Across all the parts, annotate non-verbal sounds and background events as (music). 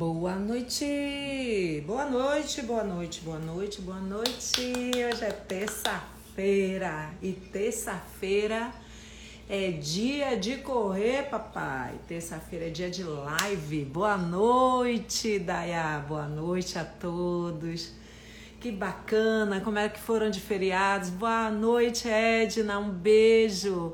Boa noite! Boa noite, boa noite, boa noite, boa noite. Hoje é terça-feira e terça-feira é dia de correr, papai. Terça-feira é dia de live. Boa noite, Daya. Boa noite a todos. Que bacana, como é que foram de feriados? Boa noite, Edna. Um beijo.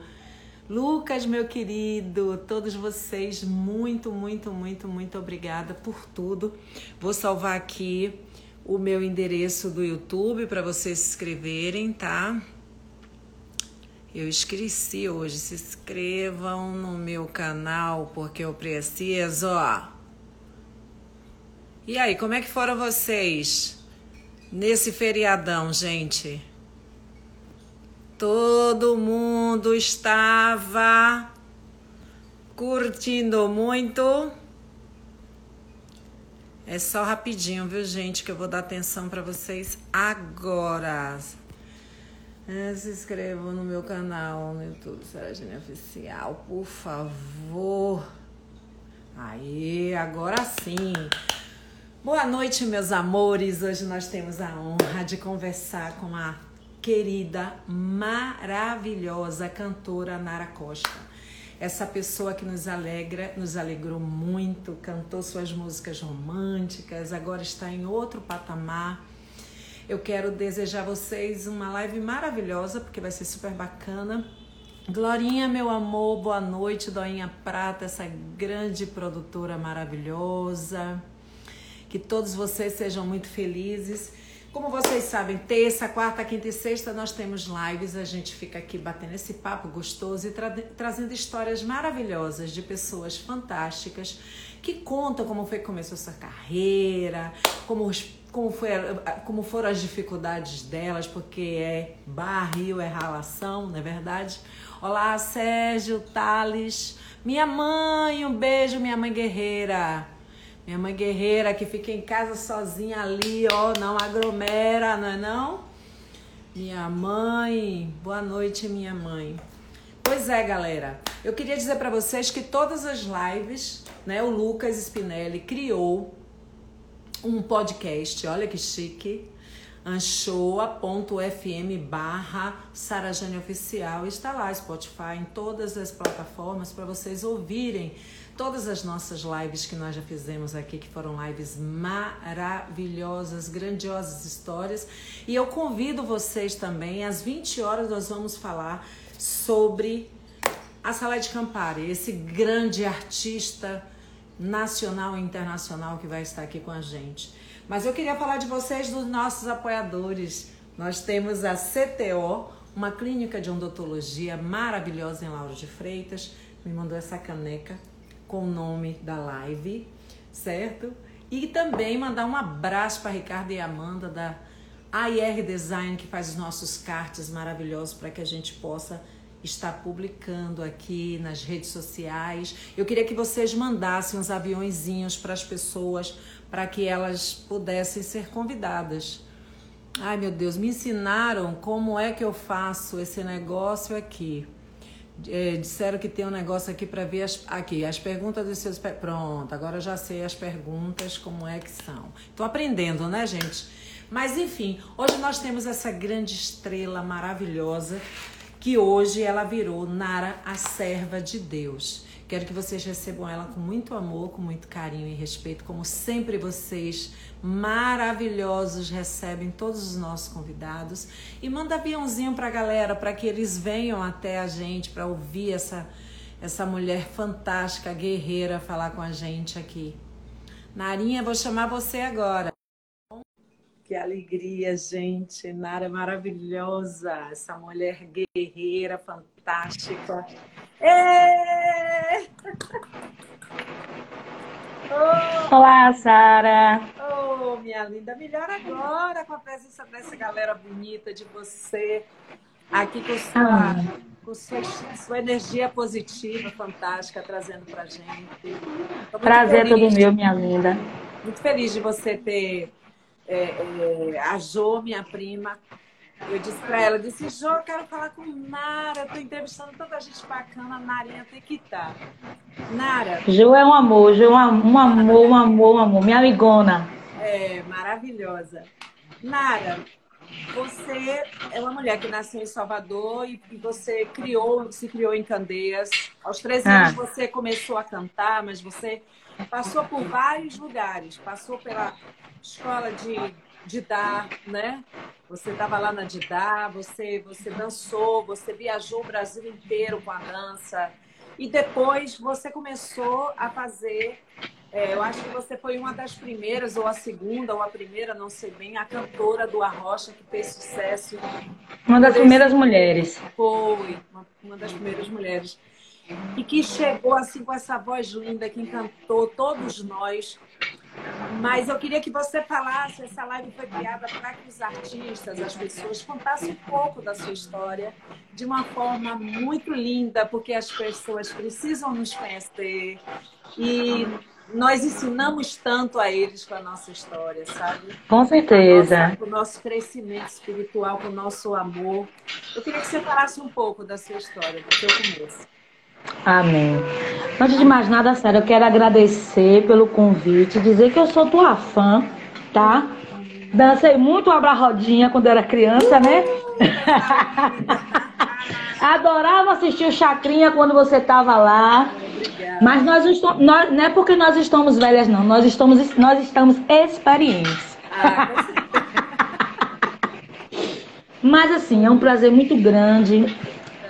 Lucas, meu querido, todos vocês, muito, muito, muito, muito obrigada por tudo. Vou salvar aqui o meu endereço do YouTube para vocês se inscreverem, tá? Eu esqueci hoje. Se inscrevam no meu canal porque eu preciso. E aí, como é que foram vocês nesse feriadão, gente? Todo mundo estava curtindo muito. É só rapidinho, viu, gente, que eu vou dar atenção para vocês agora. É, se inscrevam no meu canal no YouTube, Saragine Oficial, por favor. Aí, agora sim. Boa noite, meus amores. Hoje nós temos a honra de conversar com a querida, maravilhosa cantora Nara Costa. Essa pessoa que nos alegra, nos alegrou muito, cantou suas músicas românticas, agora está em outro patamar. Eu quero desejar a vocês uma live maravilhosa, porque vai ser super bacana. Glorinha, meu amor, boa noite, Doinha Prata, essa grande produtora maravilhosa. Que todos vocês sejam muito felizes. Como vocês sabem, terça, quarta, quinta e sexta nós temos lives. A gente fica aqui batendo esse papo gostoso e tra trazendo histórias maravilhosas de pessoas fantásticas que contam como foi que começou sua carreira, como, como, foi, como foram as dificuldades delas, porque é barril, é ralação, não é verdade? Olá, Sérgio, Thales, minha mãe, um beijo, minha mãe guerreira. Minha mãe guerreira que fica em casa sozinha ali, ó, não aglomera, não é não? Minha mãe, boa noite, minha mãe. Pois é, galera. Eu queria dizer para vocês que todas as lives, né, o Lucas Spinelli criou um podcast, olha que chique, anchoa.fm barra Sarajane Oficial. Está lá, Spotify, em todas as plataformas para vocês ouvirem todas as nossas lives que nós já fizemos aqui, que foram lives maravilhosas, grandiosas histórias. E eu convido vocês também, às 20 horas nós vamos falar sobre a Sala de Campari, esse grande artista nacional e internacional que vai estar aqui com a gente. Mas eu queria falar de vocês, dos nossos apoiadores. Nós temos a CTO, uma clínica de odontologia maravilhosa em Lauro de Freitas. Me mandou essa caneca com o nome da live, certo? E também mandar um abraço para Ricardo e Amanda da AIR Design, que faz os nossos cartes maravilhosos para que a gente possa estar publicando aqui nas redes sociais. Eu queria que vocês mandassem uns aviãozinhos para as pessoas, para que elas pudessem ser convidadas. Ai meu Deus, me ensinaram como é que eu faço esse negócio aqui. É, disseram que tem um negócio aqui para ver as, aqui as perguntas dos seus pronto agora já sei as perguntas como é que são. Estou aprendendo né gente? Mas enfim hoje nós temos essa grande estrela maravilhosa que hoje ela virou Nara a serva de Deus Quero que vocês recebam ela com muito amor, com muito carinho e respeito, como sempre vocês maravilhosos recebem todos os nossos convidados. E manda aviãozinho para a galera para que eles venham até a gente para ouvir essa, essa mulher fantástica, guerreira, falar com a gente aqui. Narinha, vou chamar você agora. Que alegria, gente. Nara é maravilhosa. Essa mulher guerreira, fantástica. (laughs) Oh. Olá, Sara. Oh, minha linda, melhor agora com a presença dessa galera bonita de você aqui com sua, ah. com sua, sua energia positiva, fantástica, trazendo pra gente. Prazer todo meu, minha linda. Muito feliz de você ter é, é, a Jo, minha prima, Eu disse para ela, disse, Jô, eu quero falar com Nara, eu tô entrevistando tanta gente bacana, a Narinha tem que estar. Nara. Jô é um amor, Jô é um amor, um amor, um amor, minha amigona. É, maravilhosa. Nara, você é uma mulher que nasceu em Salvador e, você criou, se criou em Candeias. Aos 13 anos ah. você começou a cantar, mas você passou por vários lugares. Passou pela escola de Didá, né? Você estava lá na Didá, você, você dançou, você viajou o Brasil inteiro com a dança. E depois você começou a fazer é, eu acho que você foi uma das primeiras, ou a segunda, ou a primeira, não sei bem, a cantora do Arrocha que fez sucesso. Uma das primeiras mulheres. Foi, uma, uma das primeiras mulheres. E que chegou assim com essa voz linda que encantou todos nós. Mas eu queria que você falasse, essa live foi criada para que os artistas, as pessoas, contassem um pouco da sua história de uma forma muito linda, porque as pessoas precisam nos conhecer. E nós ensinamos tanto a eles com a nossa história, sabe? Com certeza. Com o nosso crescimento espiritual, com o nosso amor. Eu queria que você falasse um pouco da sua história, do seu começo. Amém. Antes de mais nada, sério, eu quero agradecer pelo convite, dizer que eu sou tua fã, tá? Dancei muito abra rodinha quando era criança, né? (laughs) Adorava assistir o Chacrinha quando você estava lá. Mas nós, estamos, nós, não é porque nós estamos velhas, não. Nós estamos, nós estamos experientes. Ah, (laughs) Mas assim, é um prazer muito grande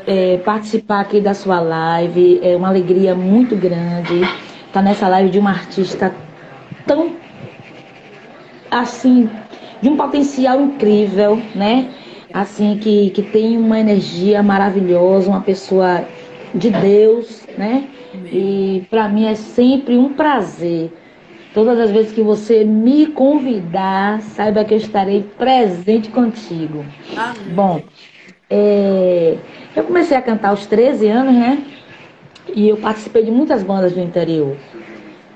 é, participar aqui da sua live. É uma alegria muito grande estar nessa live de uma artista tão assim, de um potencial incrível, né? Assim, que, que tem uma energia maravilhosa, uma pessoa de Deus, né? E para mim é sempre um prazer. Todas as vezes que você me convidar, saiba que eu estarei presente contigo. Amém. Bom, é, eu comecei a cantar aos 13 anos, né? E eu participei de muitas bandas do interior.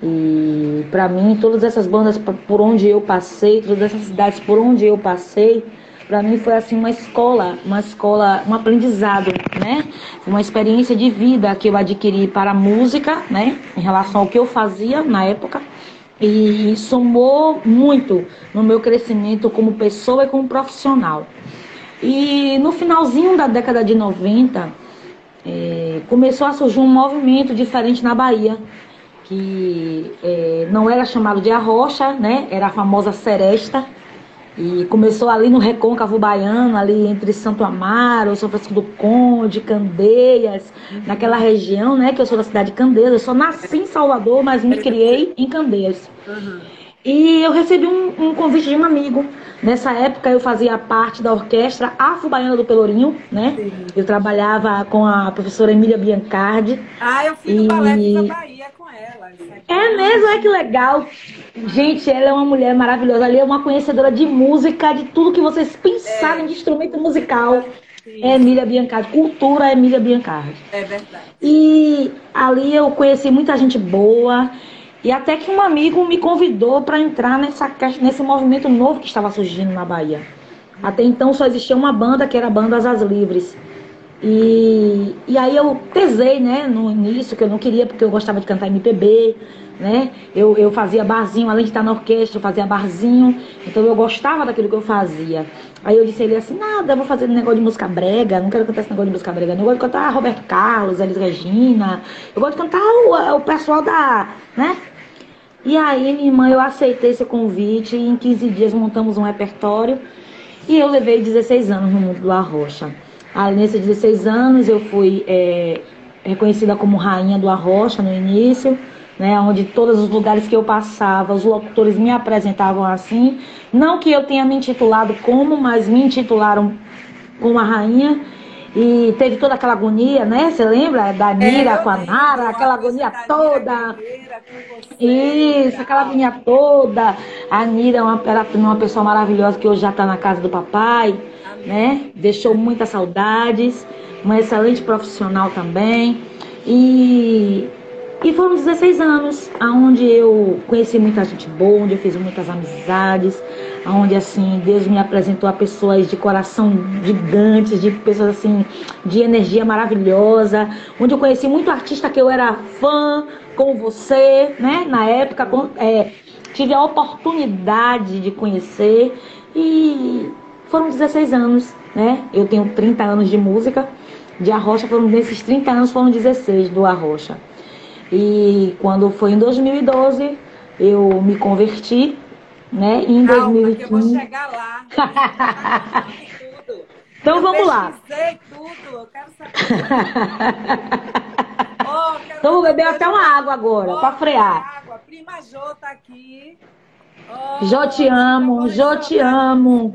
E para mim, todas essas bandas por onde eu passei, todas essas cidades por onde eu passei, para mim foi assim uma escola, uma escola, um aprendizado, né? Uma experiência de vida que eu adquiri para a música, né? Em relação ao que eu fazia na época. E somou muito no meu crescimento como pessoa e como profissional. E no finalzinho da década de 90, é, começou a surgir um movimento diferente na Bahia, que é, não era chamado de arrocha, né? Era a famosa seresta e começou ali no Recôncavo Baiano, ali entre Santo Amaro, São Francisco do Conde, Candeias, naquela região, né? Que eu sou da cidade de Candeias. Eu só nasci em Salvador, mas me criei em Candeias. Uhum. E eu recebi um, um, convite de um amigo. Nessa época eu fazia parte da orquestra Afro-Baiana do Pelourinho, né? Sim. Eu trabalhava com a professora Emília Biancardi. Ah, eu fui no balé da Bahia com ela. É mesmo, é que legal. Gente, ela é uma mulher maravilhosa. Ali é uma conhecedora de música, de tudo que vocês pensarem é. de instrumento musical. Sim. É Emília Biancardi. Cultura é Emília Biancardi. É verdade. E ali eu conheci muita gente boa. E até que um amigo me convidou para entrar nessa, nesse movimento novo que estava surgindo na Bahia. Até então só existia uma banda que era a banda Asas Livres. E, e aí eu pesei, né, no início, que eu não queria, porque eu gostava de cantar MPB, né? Eu, eu fazia barzinho, além de estar na orquestra, eu fazia barzinho, então eu gostava daquilo que eu fazia. Aí eu disse a ele assim, nada, eu vou fazer um negócio de música brega, não quero cantar esse negócio de música brega, não. Eu gosto de cantar Roberto Carlos, Elis Regina, eu gosto de cantar o, o pessoal da, né? E aí, minha irmã, eu aceitei esse convite e em 15 dias montamos um repertório e eu levei 16 anos no mundo do Arrocha. Aí, nesses 16 anos, eu fui é, reconhecida como rainha do Arrocha no início, né, onde todos os lugares que eu passava, os locutores me apresentavam assim. Não que eu tenha me intitulado como, mas me intitularam como a rainha. E teve toda aquela agonia, né? Você lembra? Da Nira é, com a Nara, aquela agonia toda. Isso, aquela agonia toda. A Nira é uma, era uma pessoa maravilhosa que hoje já está na casa do papai, Amém. né? Deixou muitas saudades. Uma excelente profissional também. E E foram 16 anos, onde eu conheci muita gente boa, onde eu fiz muitas amizades, onde assim Deus me apresentou a pessoas de coração gigantes, de pessoas assim de energia maravilhosa, onde eu conheci muito artista que eu era fã, como você, né? Na época é, tive a oportunidade de conhecer e foram 16 anos, né? Eu tenho 30 anos de música, de Arrocha foram desses 30 anos foram 16 do Arrocha. E quando foi em 2012, eu me converti, né? Em Calma, 2015. Que eu vou chegar lá. (laughs) então eu vamos lá. tudo, eu quero saber. (laughs) oh, quero então vou beber até uma água agora, oh, para frear. Água. Prima Jô tá aqui. Oh, Jô te amo, Jô te amo.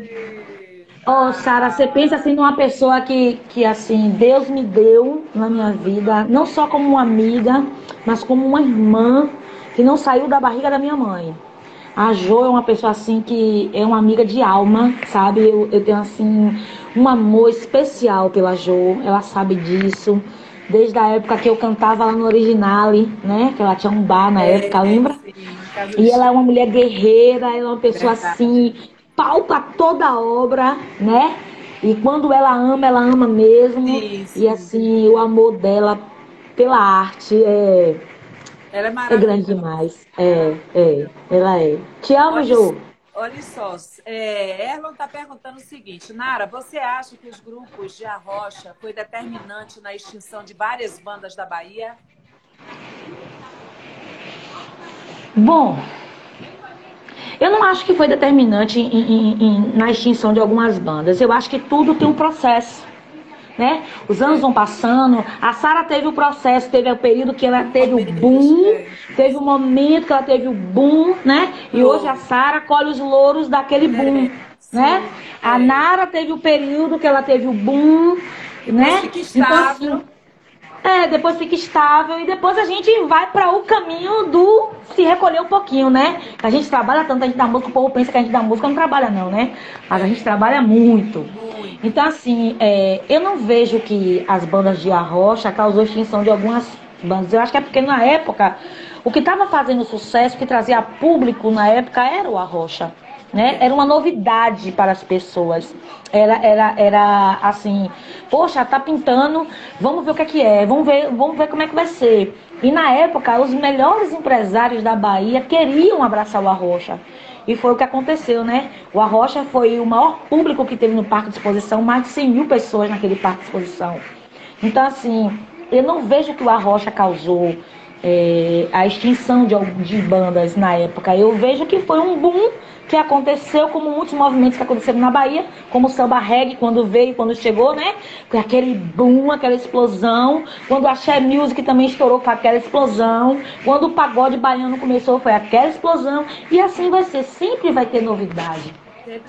Oh, Sara, você pensa assim numa pessoa que, que assim, Deus me deu na minha vida, não só como uma amiga, mas como uma irmã que não saiu da barriga da minha mãe. A Jo é uma pessoa assim que é uma amiga de alma, sabe? Eu, eu tenho assim um amor especial pela Jo, ela sabe disso. Desde a época que eu cantava lá no Originale, né? Que ela tinha um bar na é, época, lembra? E ela é uma mulher guerreira, ela é uma pessoa assim palpa toda obra, né? E quando ela ama, ela ama mesmo. Isso. E assim, o amor dela pela arte é. Ela é maravilhosa. É grande demais. É, é. Ela é. Te amo, olha, Jô. Olha só, é, Erlon está perguntando o seguinte, Nara, você acha que os grupos de arrocha foi determinante na extinção de várias bandas da Bahia? Bom, eu não acho que foi determinante em, em, em, na extinção de algumas bandas. Eu acho que tudo tem um processo. Né? Os anos vão passando. A Sara teve o processo, teve o período que ela teve o boom, teve o momento que ela teve o boom, né? E hoje a Sara colhe os louros daquele boom, né? A Nara teve o período que ela teve o boom, né? Então, assim, é, depois fica estável e depois a gente vai para o caminho do se recolher um pouquinho, né? A gente trabalha tanto, a gente dá música, o povo pensa que a gente dá música, não trabalha não, né? Mas a gente trabalha muito. Então, assim, é, eu não vejo que as bandas de arrocha causou extinção de algumas bandas. Eu acho que é porque na época, o que estava fazendo sucesso, que trazia público na época, era o arrocha né? Era uma novidade para as pessoas. Era, era, era assim, poxa, tá pintando, vamos ver o que é que é, vamos ver, vamos ver como é que vai ser. E na época, os melhores empresários da Bahia queriam abraçar o Arrocha. E foi o que aconteceu, né? O Arrocha foi o maior público que teve no Parque de Exposição, mais de 100 mil pessoas naquele Parque de Exposição. Então, assim, eu não vejo que o Arrocha causou é, a extinção de, de bandas na época. Eu vejo que foi um boom que aconteceu como muitos movimentos que aconteceram na Bahia, como o samba reggae quando veio, quando chegou, né? Aquele boom, aquela explosão. Quando a Xé Music também estourou, foi aquela explosão. Quando o pagode baiano começou, foi aquela explosão. E assim vai ser, sempre vai ter novidade.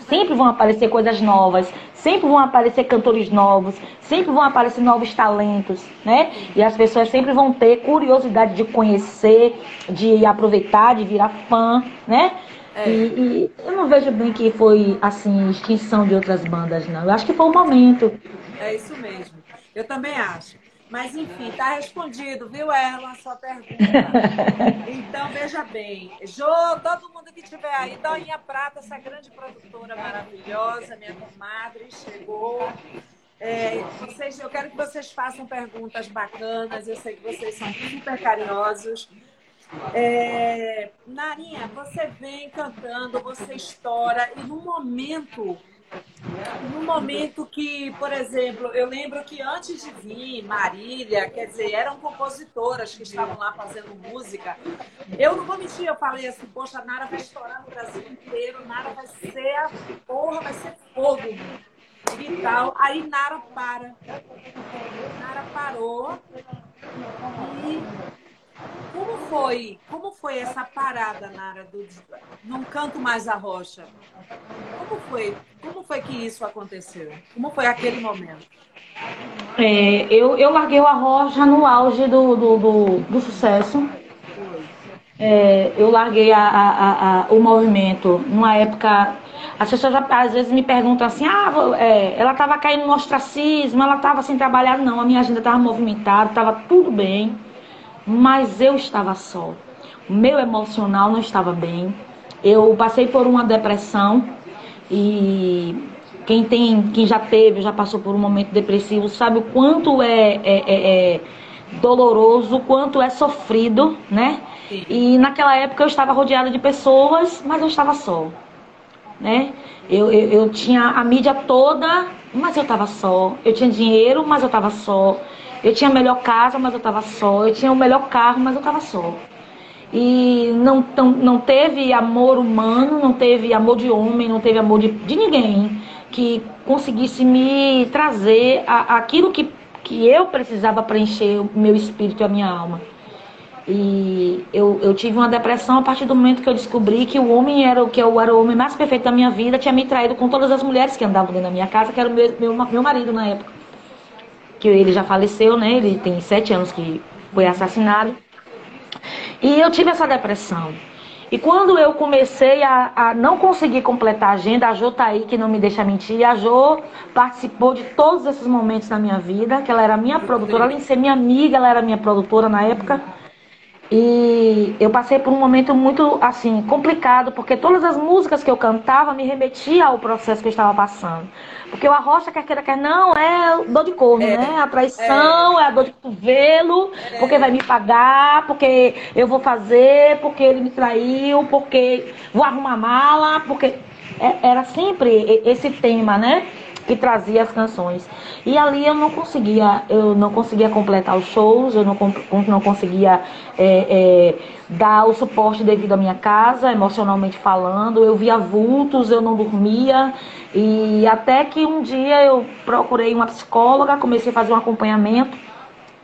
Sempre vão aparecer coisas novas, sempre vão aparecer cantores novos, sempre vão aparecer novos talentos, né? E as pessoas sempre vão ter curiosidade de conhecer, de aproveitar, de virar fã, né? É. E, e, eu não vejo bem que foi assim extinção de outras bandas, não. Eu acho que foi o momento. É isso mesmo. Eu também acho. Mas enfim, tá respondido, viu, Erla, a sua pergunta. (laughs) Então, veja bem. Jô, todo mundo que estiver aí, Doinha Prata, essa grande produtora maravilhosa, minha comadre, chegou. É, vocês, eu quero que vocês façam perguntas bacanas. Eu sei que vocês são super carinhosos. É, Narinha, você vem cantando, você estoura, e no momento no momento que, por exemplo, eu lembro que antes de vir Marília, quer dizer, eram compositoras que estavam lá fazendo música. Eu não vou mentir, eu falei assim, poxa, Nara vai estourar no Brasil inteiro, Nara vai ser a porra, vai ser fogo e tal. Aí Nara para. Nara parou e como foi? Como foi essa parada, Nara, do não canto mais a rocha? Como foi? Como foi que isso aconteceu? Como foi aquele momento? É, eu, eu larguei o arrocha no auge do, do, do, do sucesso. É, eu larguei a, a, a, o movimento numa época. As pessoas às vezes me perguntam assim: ah, é, ela estava caindo no ostracismo, ela estava sem trabalhar. Não, a minha agenda estava movimentada, estava tudo bem mas eu estava só. O meu emocional não estava bem. Eu passei por uma depressão e quem tem, quem já teve, já passou por um momento depressivo, sabe o quanto é, é, é, é doloroso, quanto é sofrido, né? E naquela época eu estava rodeada de pessoas, mas eu estava só, né? Eu, eu, eu tinha a mídia toda, mas eu estava só. Eu tinha dinheiro, mas eu estava só. Eu tinha a melhor casa, mas eu estava só. Eu tinha o melhor carro, mas eu estava só. E não, não, não teve amor humano, não teve amor de homem, não teve amor de, de ninguém que conseguisse me trazer a, aquilo que, que eu precisava preencher o meu espírito e a minha alma. E eu, eu tive uma depressão a partir do momento que eu descobri que o homem era o que eu era o homem mais perfeito da minha vida, tinha me traído com todas as mulheres que andavam dentro da minha casa, que era o meu, meu, meu marido na época. Que ele já faleceu, né? Ele tem sete anos que foi assassinado. E eu tive essa depressão. E quando eu comecei a, a, não conseguir completar a agenda, a Jo tá aí, que não me deixa mentir, a Jo participou de todos esses momentos da minha vida, que ela era minha produtora, além de ser minha amiga, ela era minha produtora na época. E eu passei por um momento muito assim complicado, porque todas as músicas que eu cantava me remetiam ao processo que eu estava passando. Porque o arrocha quer queira quer não é dor de corno, é, né? A traição é. é. a dor de cotovelo, é. porque vai me pagar, porque eu vou fazer, porque ele me traiu, porque vou arrumar mala, porque é, era sempre esse tema, né? que trazia as canções. E ali eu não conseguia, eu não conseguia completar os shows, eu não, não conseguia é, é, dar o suporte devido à minha casa, emocionalmente falando. Eu via vultos, eu não dormia. E até que um dia eu procurei uma psicóloga, comecei a fazer um acompanhamento.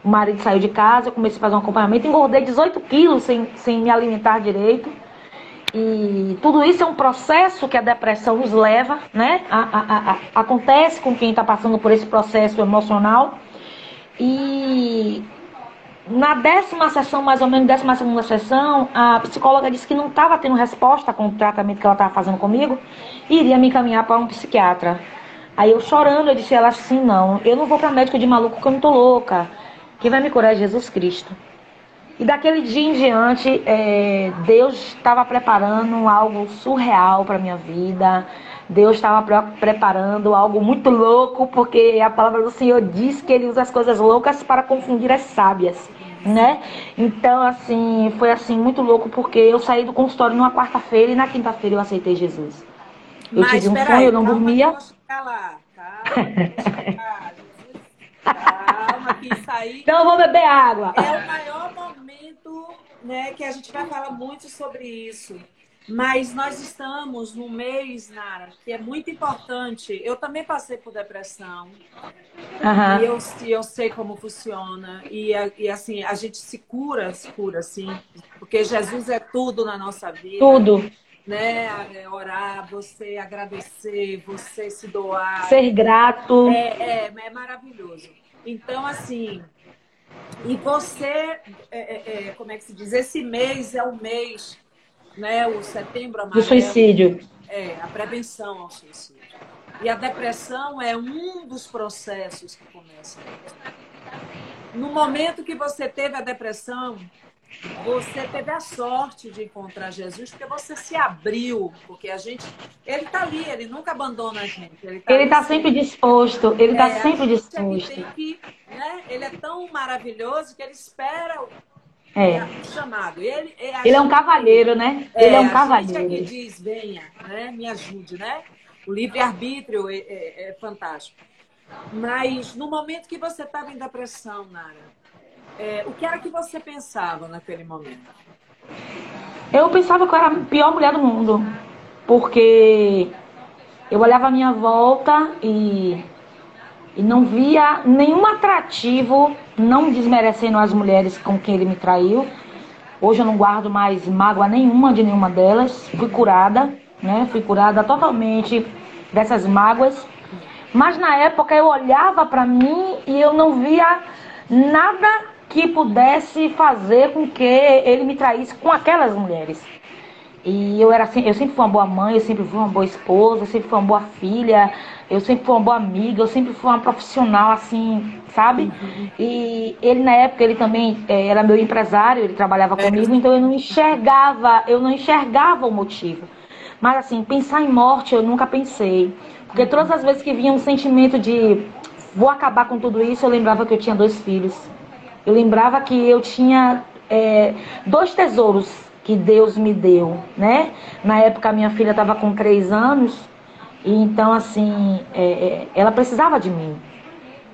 O marido saiu de casa, eu comecei a fazer um acompanhamento, engordei 18 quilos sem, sem me alimentar direito. E tudo isso é um processo que a depressão nos leva, né? A, a, a, acontece com quem está passando por esse processo emocional. E na décima sessão, mais ou menos, décima segunda sessão, a psicóloga disse que não estava tendo resposta com o tratamento que ela estava fazendo comigo e iria me encaminhar para um psiquiatra. Aí eu chorando, eu disse a ela assim, não, eu não vou para médico de maluco que eu não tô louca. Quem vai me curar é Jesus Cristo. E daquele dia em diante, é, Deus estava preparando algo surreal para minha vida. Deus estava preparando algo muito louco, porque a palavra do Senhor diz que Ele usa as coisas loucas para confundir as sábias, né? Então, assim, foi assim muito louco, porque eu saí do consultório numa quarta-feira e na quinta-feira eu aceitei Jesus. Eu Mas, tive um sonho, aí, eu não dormia. Lá, calma, calma, que isso aí. Então eu vou beber água. É o maior momento, né, que a gente vai falar muito sobre isso. Mas nós estamos num mês, Nara, que é muito importante. Eu também passei por depressão. Uhum. E eu, eu sei como funciona. E, e assim, a gente se cura, se cura, assim. Porque Jesus é tudo na nossa vida. Tudo. Né? É orar, você agradecer, você se doar. Ser grato. É, é, é maravilhoso. Então, assim, e você, é, é, é, como é que se diz? Esse mês é o mês, né? O setembro amarelo. Do suicídio. É, a prevenção ao suicídio. E a depressão é um dos processos que começa. No momento que você teve a depressão, você teve a sorte de encontrar Jesus porque você se abriu, porque a gente, ele está ali, ele nunca abandona a gente. Ele está tá sempre disposto, ele está é, sempre disposto. É que, né, ele é tão maravilhoso que ele espera é. o chamado. Ele, é, ele é um cavalheiro, né? É, ele é um cavalheiro. Gente diz, venha, né, me ajude, né? O livre-arbítrio é, é, é fantástico. Mas no momento que você estava em depressão, Nara, é, o que era que você pensava naquele momento? Eu pensava que eu era a pior mulher do mundo. Porque eu olhava a minha volta e, e não via nenhum atrativo, não desmerecendo as mulheres com quem ele me traiu. Hoje eu não guardo mais mágoa nenhuma de nenhuma delas. Fui curada, né? Fui curada totalmente dessas mágoas. Mas na época eu olhava para mim e eu não via nada que pudesse fazer com que ele me traísse com aquelas mulheres. E eu era eu sempre fui uma boa mãe, eu sempre fui uma boa esposa, eu sempre fui uma boa filha, eu sempre fui uma boa amiga, eu sempre fui uma profissional assim, sabe? Uhum. E ele na época ele também é, era meu empresário, ele trabalhava é. comigo, então eu não enxergava, eu não enxergava o motivo. Mas assim, pensar em morte eu nunca pensei. Porque todas as vezes que vinha um sentimento de vou acabar com tudo isso, eu lembrava que eu tinha dois filhos. Eu lembrava que eu tinha é, dois tesouros que Deus me deu, né? Na época minha filha estava com três anos e então assim é, é, ela precisava de mim.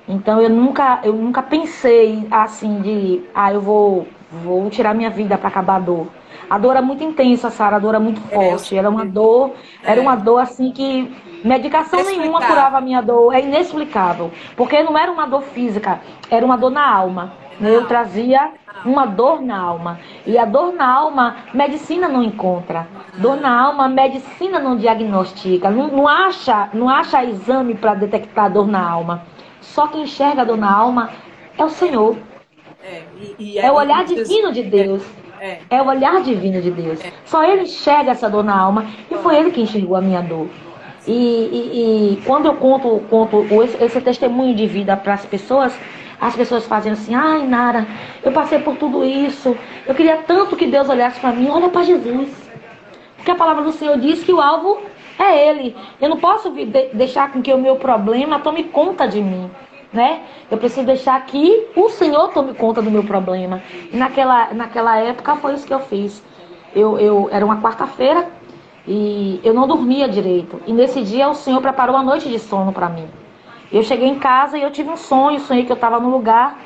Então eu nunca eu nunca pensei assim de ah eu vou vou tirar minha vida para acabar a dor. A dor era muito intensa, Sara, a dor era muito é, forte. Era uma dor, era uma dor assim que medicação nenhuma curava a minha dor. É inexplicável, porque não era uma dor física, era uma dor na alma. Eu trazia uma dor na alma. E a dor na alma, medicina não encontra. Dor na alma, medicina não diagnostica. Não, não acha, não acha exame para detectar a dor na alma. Só quem enxerga a dor na alma é o Senhor. É, e, e é, é, o olhar divino de Deus. É, é, o olhar divino de Deus. É. Só Ele enxerga essa dor na alma. E foi Ele que enxergou a minha dor. E, e, e quando eu conto, conto esse, esse testemunho de vida para as pessoas, as pessoas fazem assim, ai Nara, eu passei por tudo isso, eu queria tanto que Deus olhasse para mim, olha para Jesus. Porque a palavra do Senhor diz que o alvo é Ele. Eu não posso deixar com que o meu problema tome conta de mim. Né? Eu preciso deixar que o Senhor tome conta do meu problema. E naquela, naquela época foi isso que eu fiz. Eu, eu era uma quarta-feira e eu não dormia direito. E nesse dia o Senhor preparou a noite de sono para mim. Eu cheguei em casa e eu tive um sonho, sonhei que eu estava num lugar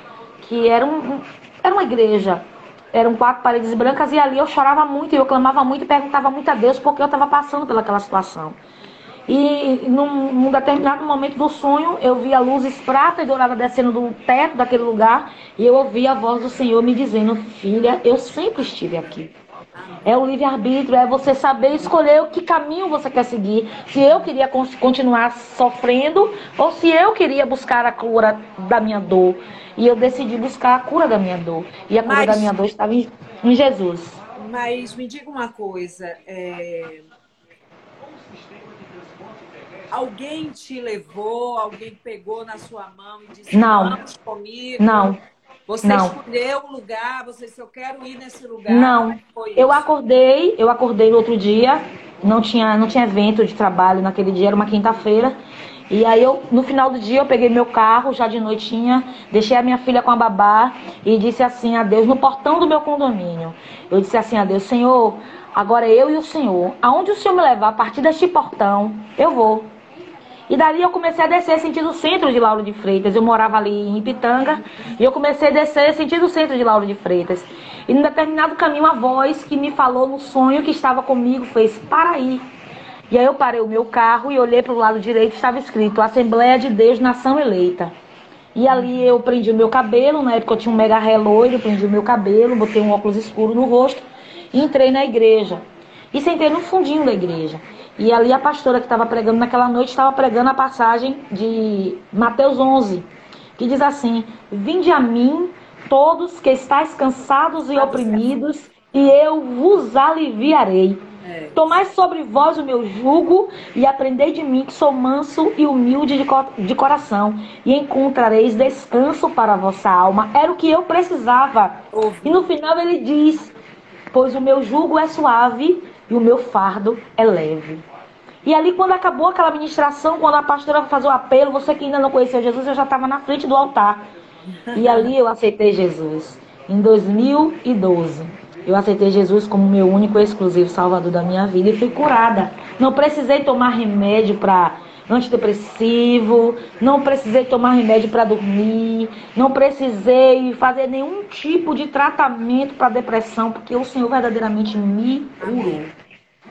que era, um, era uma igreja. Eram quatro paredes brancas e ali eu chorava muito, eu clamava muito e perguntava muito a Deus porque eu estava passando pelaquela situação. E num, num, determinado momento do sonho, eu via luzes prata e dourada descendo do teto daquele lugar, e eu ouvi a voz do Senhor me dizendo: Filha, eu sempre estive aqui. É o livre-arbítrio, é você saber escolher o que caminho você quer seguir. Se eu queria continuar sofrendo ou se eu queria buscar a cura da minha dor. E eu decidi buscar a cura da minha dor. E a cura mas, da minha dor estava em, em, Jesus. Mas me diga uma coisa. É... Alguém te levou, alguém pegou na sua mão e disse: Não. Comigo? Não. Você não. escolheu um lugar, você disse, eu quero ir nesse lugar. Não. É eu acordei, eu acordei no outro dia, não tinha, não tinha evento de trabalho naquele dia, era uma quinta-feira. E aí eu, no final do dia, eu peguei meu carro, já de noitinha, deixei a minha filha com a babá e disse assim a Deus, no portão do meu condomínio. Eu disse assim a Deus, Senhor, agora eu e o Senhor, aonde o Senhor me levar, a partir deste portão, eu vou. E dali eu comecei a descer sentido centro de Lauro de Freitas. Eu morava ali em Ipitanga e eu comecei a descer sentido centro de Lauro de Freitas. E num determinado caminho a voz que me falou no sonho que estava comigo fez para aí. E aí eu parei o meu carro e olhei para o lado direito, estava escrito Assembleia de Deus, Nação Eleita. E ali eu prendi o meu cabelo, na época eu tinha um mega ré loiro, prendi o meu cabelo, botei um óculos escuro no rosto e entrei na igreja. E sentei no fundinho da igreja. E ali a pastora que estava pregando naquela noite estava pregando a passagem de Mateus 11, que diz assim: Vinde a mim, todos que estáis cansados e oprimidos, e eu vos aliviarei. É. Tomai sobre vós o meu jugo e aprendei de mim, que sou manso e humilde de, co de coração, e encontrareis descanso para a vossa alma. Era o que eu precisava. Ouve. E no final ele diz: Pois o meu jugo é suave e o meu fardo é leve. E ali, quando acabou aquela ministração, quando a pastora fazer o apelo, você que ainda não conheceu Jesus, eu já estava na frente do altar. E ali eu aceitei Jesus. Em 2012, eu aceitei Jesus como meu único e exclusivo salvador da minha vida e fui curada. Não precisei tomar remédio para antidepressivo, não precisei tomar remédio para dormir, não precisei fazer nenhum tipo de tratamento para depressão, porque o Senhor verdadeiramente me curou.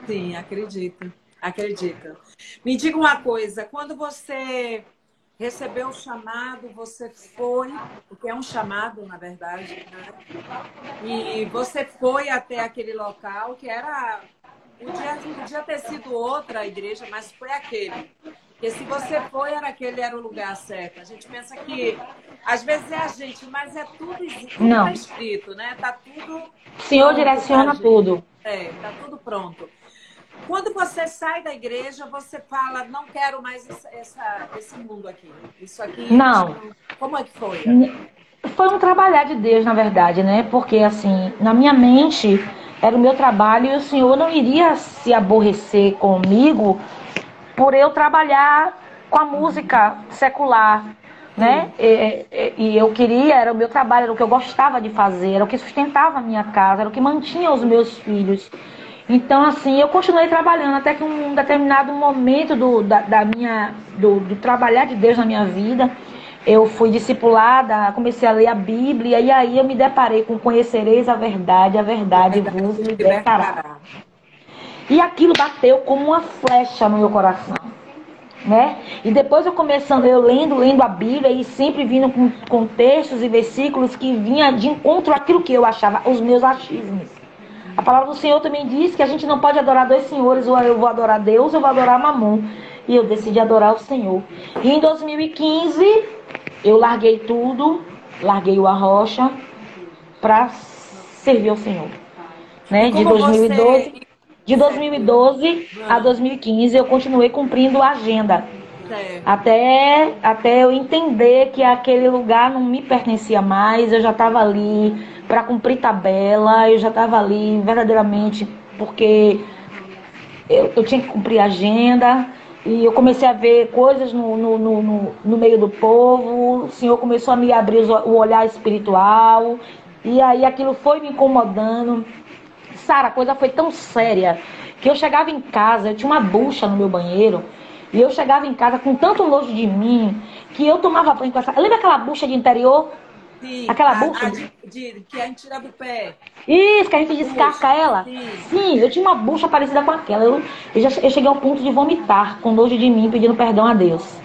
Sim, acredito, acredito. Me diga uma coisa, quando você recebeu o chamado, você foi, porque é um chamado, na verdade, né? e você foi até aquele local que era Podia, podia ter sido outra igreja, mas foi aquele. Porque se você foi, era aquele era o lugar certo. A gente pensa que às vezes é a gente, mas é tudo, tudo Não. Tá escrito, né? Tá tudo. O Senhor direciona tudo. É, tá tudo pronto. Quando você sai da igreja, você fala, não quero mais essa, esse mundo aqui. Isso aqui. Não. Como é que foi? Foi um trabalhar de Deus, na verdade, né? Porque, assim, na minha mente, era o meu trabalho e o Senhor não iria se aborrecer comigo por eu trabalhar com a música secular, né? E, e, e, eu queria, era o meu trabalho, era o que eu gostava de fazer, era o que sustentava a minha casa, era o que mantinha os meus filhos. Então, assim, eu continuei trabalhando até que um determinado momento do, da, da minha, do, do, trabalhar de Deus na minha vida, eu fui discipulada, comecei a ler a Bíblia, e aí eu me deparei com Conhecereis a verdade, a verdade vos libertará. E aquilo bateu como uma flecha no meu coração. Né? E depois eu começando, eu lendo, lendo a Bíblia e sempre vindo com, com textos e versículos que vinha de encontro àquilo que eu achava, os meus achismos. A palavra do Senhor também diz que a gente não pode adorar dois senhores, ou eu vou adorar Deus ou eu vou adorar Mamon. E eu decidi adorar o Senhor. E em 2015, eu larguei tudo, larguei o arrocha para servir ao Senhor. Né? De 2012, você... de 2012 a 2015, eu continuei cumprindo a agenda. Até, até eu entender que aquele lugar não me pertencia mais, eu já estava ali para cumprir tabela, eu já estava ali verdadeiramente porque eu, eu, tinha que cumprir agenda e eu comecei a ver coisas no, no, no, no meio do povo, o Senhor começou a me abrir o olhar espiritual e aí aquilo foi me incomodando. Sara, a coisa foi tão séria que eu chegava em casa, eu tinha uma bucha no meu banheiro. E eu chegava em casa com tanto nojo de mim que eu tomava banho com essa. Lembra aquela bucha de interior? Sim, Aquela a, bucha? A de, de, que a gente tira do pé. Isso, que a gente descasca bucha, ela. Sim. sim. eu tinha uma bucha parecida com aquela. Eu, eu, já, eu cheguei ao ponto de vomitar com nojo de mim, pedindo perdão a Deus.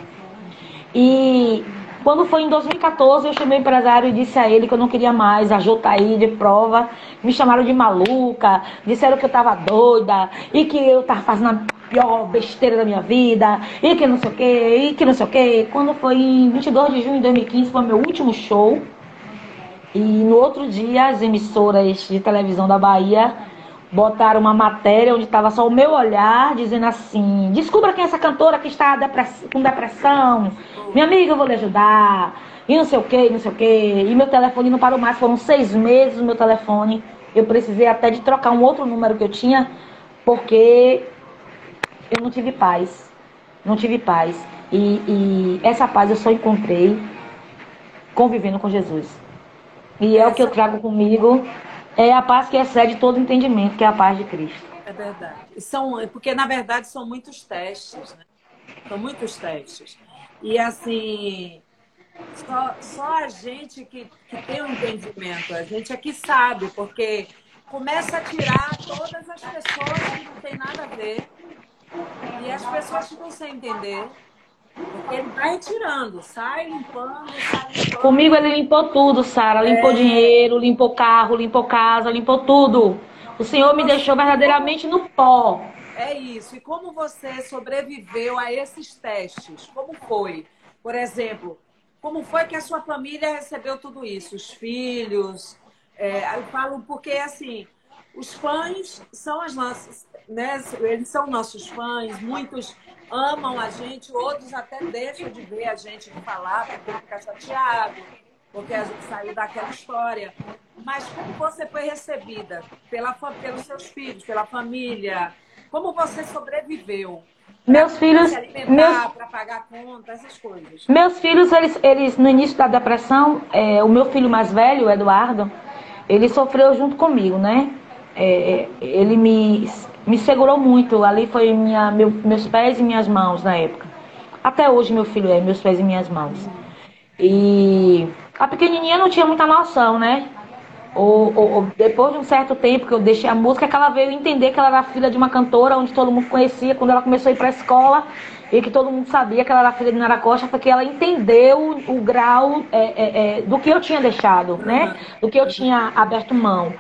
E quando foi em 2014, eu chamei o empresário e disse a ele que eu não queria mais a Jotaí de prova. Me chamaram de maluca, disseram que eu tava doida e que eu tava fazendo a pior besteira da minha vida e que não sei o que, e que não sei o que. Quando foi em 22 de junho de 2015, foi meu último show. E no outro dia, as emissoras de televisão da Bahia botaram uma matéria onde estava só o meu olhar, dizendo assim: descubra quem é essa cantora que está com depressão. Minha amiga, eu vou lhe ajudar. E não sei o que, não sei o que. E meu telefone não parou mais. Foram seis meses o meu telefone. Eu precisei até de trocar um outro número que eu tinha, porque eu não tive paz. Não tive paz. E, e essa paz eu só encontrei convivendo com Jesus. E é o que eu trago comigo, é a paz que excede todo entendimento, que é a paz de Cristo. É verdade. São, porque, na verdade, são muitos testes, né? São muitos testes. E, assim, só, só a gente que, que tem um entendimento, a gente aqui sabe, porque começa a tirar todas as pessoas que não tem nada a ver. E as pessoas ficam sem entender. Ele vai tirando, sai limpando, sai limpando. Comigo ele limpou tudo, Sara. Limpou é... dinheiro, limpou carro, limpou casa, limpou tudo. O Senhor me deixou verdadeiramente no pó. É isso. E como você sobreviveu a esses testes? Como foi? Por exemplo, como foi que a sua família recebeu tudo isso? Os filhos? É, eu falo porque, assim, os fãs são as nossas, né? Eles são nossos fãs. Muitos amam a gente, outros até deixam de ver a gente de falar porque fica chateado, porque a gente saiu daquela história. Mas como você foi recebida pela, pelos seus filhos, pela família? Como você sobreviveu? Meus filhos, meus, para pagar conta, essas coisas. Meus filhos, eles, eles no início da depressão, é, o meu filho mais velho, o Eduardo, ele sofreu junto comigo, né? É, é ele me me segurou muito. Ali foi minha, meu, meus pés e minhas mãos na época. Até hoje meu filho é meus pés e minhas mãos. E a pequenininha não tinha muita noção, né? Ou, ou, depois de um certo tempo que eu deixei a música, que ela veio entender que ela era filha de uma cantora onde todo mundo conhecia quando ela começou a ir para a escola e que todo mundo sabia que ela era filha de Nara Costa, porque ela entendeu o, grau é, é, é, do que eu tinha deixado, né? Do que eu tinha aberto mão.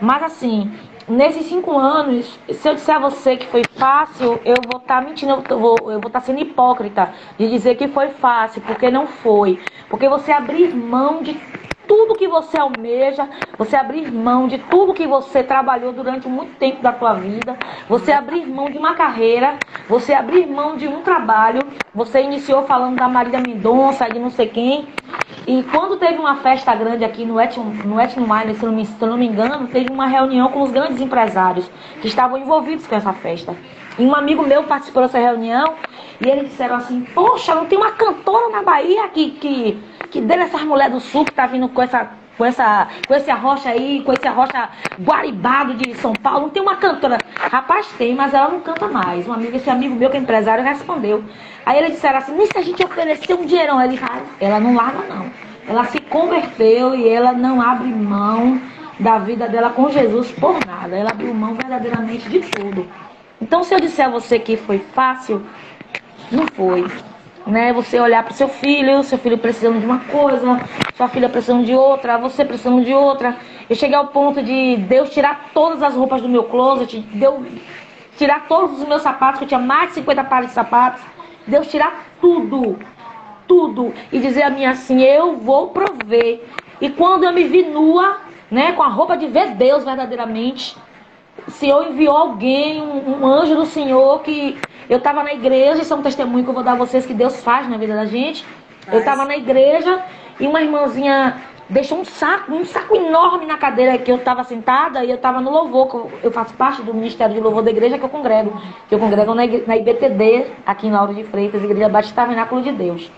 Mas assim, nesses cinco anos, se eu disser a você que foi fácil, eu vou estar tá mentindo, eu vou estar eu vou tá sendo hipócrita de dizer que foi fácil, porque não foi. Porque você abrir mão de tudo que você almeja, você abrir mão de tudo que você trabalhou durante muito tempo da tua vida, você abrir mão de uma carreira, você abrir mão de um trabalho. Você iniciou falando da Maria Mendonça, de não sei quem. E quando teve uma festa grande aqui no Etno, no Etno se, não me, se não me engano, teve uma reunião com os grandes empresários que estavam envolvidos com essa festa. E um amigo meu participou dessa reunião e eles disseram assim: Poxa, não tem uma cantora na Bahia que, que, que dele essas mulheres do sul que tá vindo com essa, com essa com esse arrocha aí, com esse arrocha guaribado de São Paulo. Não tem uma cantora. Rapaz, tem, mas ela não canta mais. Um amigo, esse amigo meu que é empresário respondeu. Aí eles disseram assim: Nem se a gente oferecer um dinheirão. Ele ah, ela não larga, não. Ela se converteu e ela não abre mão da vida dela com Jesus por nada. Ela abriu mão verdadeiramente de tudo. Então, se eu disser a você que foi fácil, não foi. Né? Você olhar para seu filho, seu filho precisando de uma coisa, sua filha precisando de outra, você precisando de outra. Eu cheguei ao ponto de Deus tirar todas as roupas do meu closet, Deus tirar todos os meus sapatos, que eu tinha mais de 50 pares de sapatos. Deus tirar tudo, tudo. E dizer a mim assim: eu vou prover. E quando eu me vi nua, né, com a roupa de ver Deus verdadeiramente, o Senhor enviou alguém, um, um anjo do Senhor, que eu estava na igreja, isso é um testemunho que eu vou dar a vocês que Deus faz na vida da gente. Eu estava na igreja e uma irmãzinha deixou um saco, um saco enorme na cadeira que eu estava sentada e eu estava no louvor. Eu faço parte do Ministério de Louvor da igreja que eu congrego. Que eu congrego na, na IBTD, aqui em Lauro de Freitas, Igreja Batista Tabernáculo de Deus.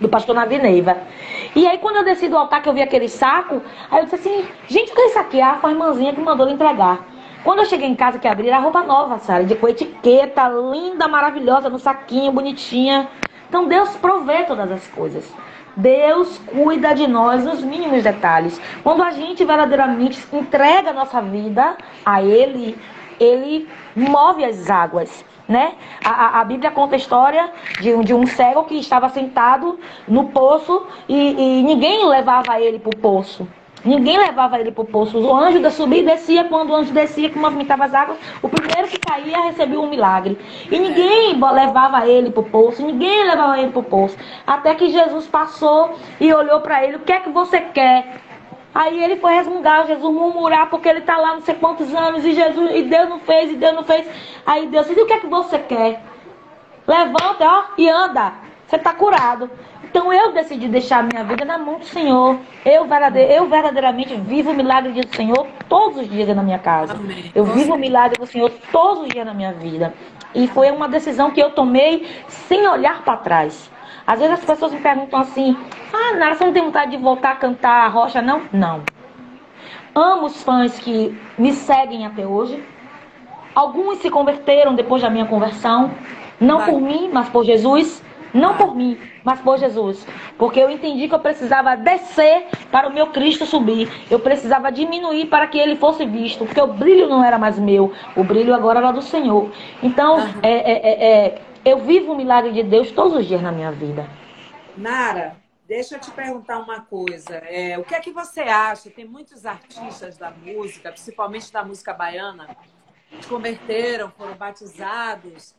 Do pastor Navineiva. E aí quando eu desci do altar que eu vi aquele saco, aí eu disse assim, gente, o que é isso aqui? Ah, foi a irmãzinha que mandou entregar. Quando eu cheguei em casa que abri, era roupa nova, Sara, de com etiqueta, linda, maravilhosa, no saquinho, bonitinha. Então Deus provê todas as coisas. Deus cuida de nós nos mínimos detalhes. Quando a gente verdadeiramente entrega a nossa vida a Ele, Ele move as águas. Né? A, a, a Bíblia conta a história de, de, um cego que estava sentado no poço e, e ninguém levava ele para o poço. Ninguém levava ele para o poço. O anjo da subia e descia. Quando o anjo descia, que movimentava as águas, o primeiro que caía recebia um milagre. E ninguém levava ele para o poço. Ninguém levava ele para o poço. Até que Jesus passou e olhou para ele: O que é que você quer? Aí ele foi resmungar, Jesus murmurar, porque ele está lá não sei quantos anos e Jesus e Deus não fez, e Deus não fez. Aí Deus disse: O que é que você quer? Levanta, ó, e anda. Você está curado. Então eu decidi deixar a minha vida na mão do Senhor. Eu, eu verdadeiramente vivo o milagre do Senhor todos os dias na minha casa. Amém. Eu vivo o milagre do Senhor todos os dias na minha vida. E foi uma decisão que eu tomei sem olhar para trás. Às vezes as pessoas me perguntam assim: Ah, Nara, você não tem vontade de voltar a cantar a rocha? Não? Não. Amo os fãs que me seguem até hoje. Alguns se converteram depois da minha conversão. Não Vai. por mim, mas por Jesus. Não por mim, mas por Jesus. Porque eu entendi que eu precisava descer para o meu Cristo subir. Eu precisava diminuir para que ele fosse visto. Porque o brilho não era mais meu. O brilho agora era do Senhor. Então, uhum. é, é, é, eu vivo o milagre de Deus todos os dias na minha vida. Nara, deixa eu te perguntar uma coisa. É, o que é que você acha? Tem muitos artistas da música, principalmente da música baiana, que converteram, foram batizados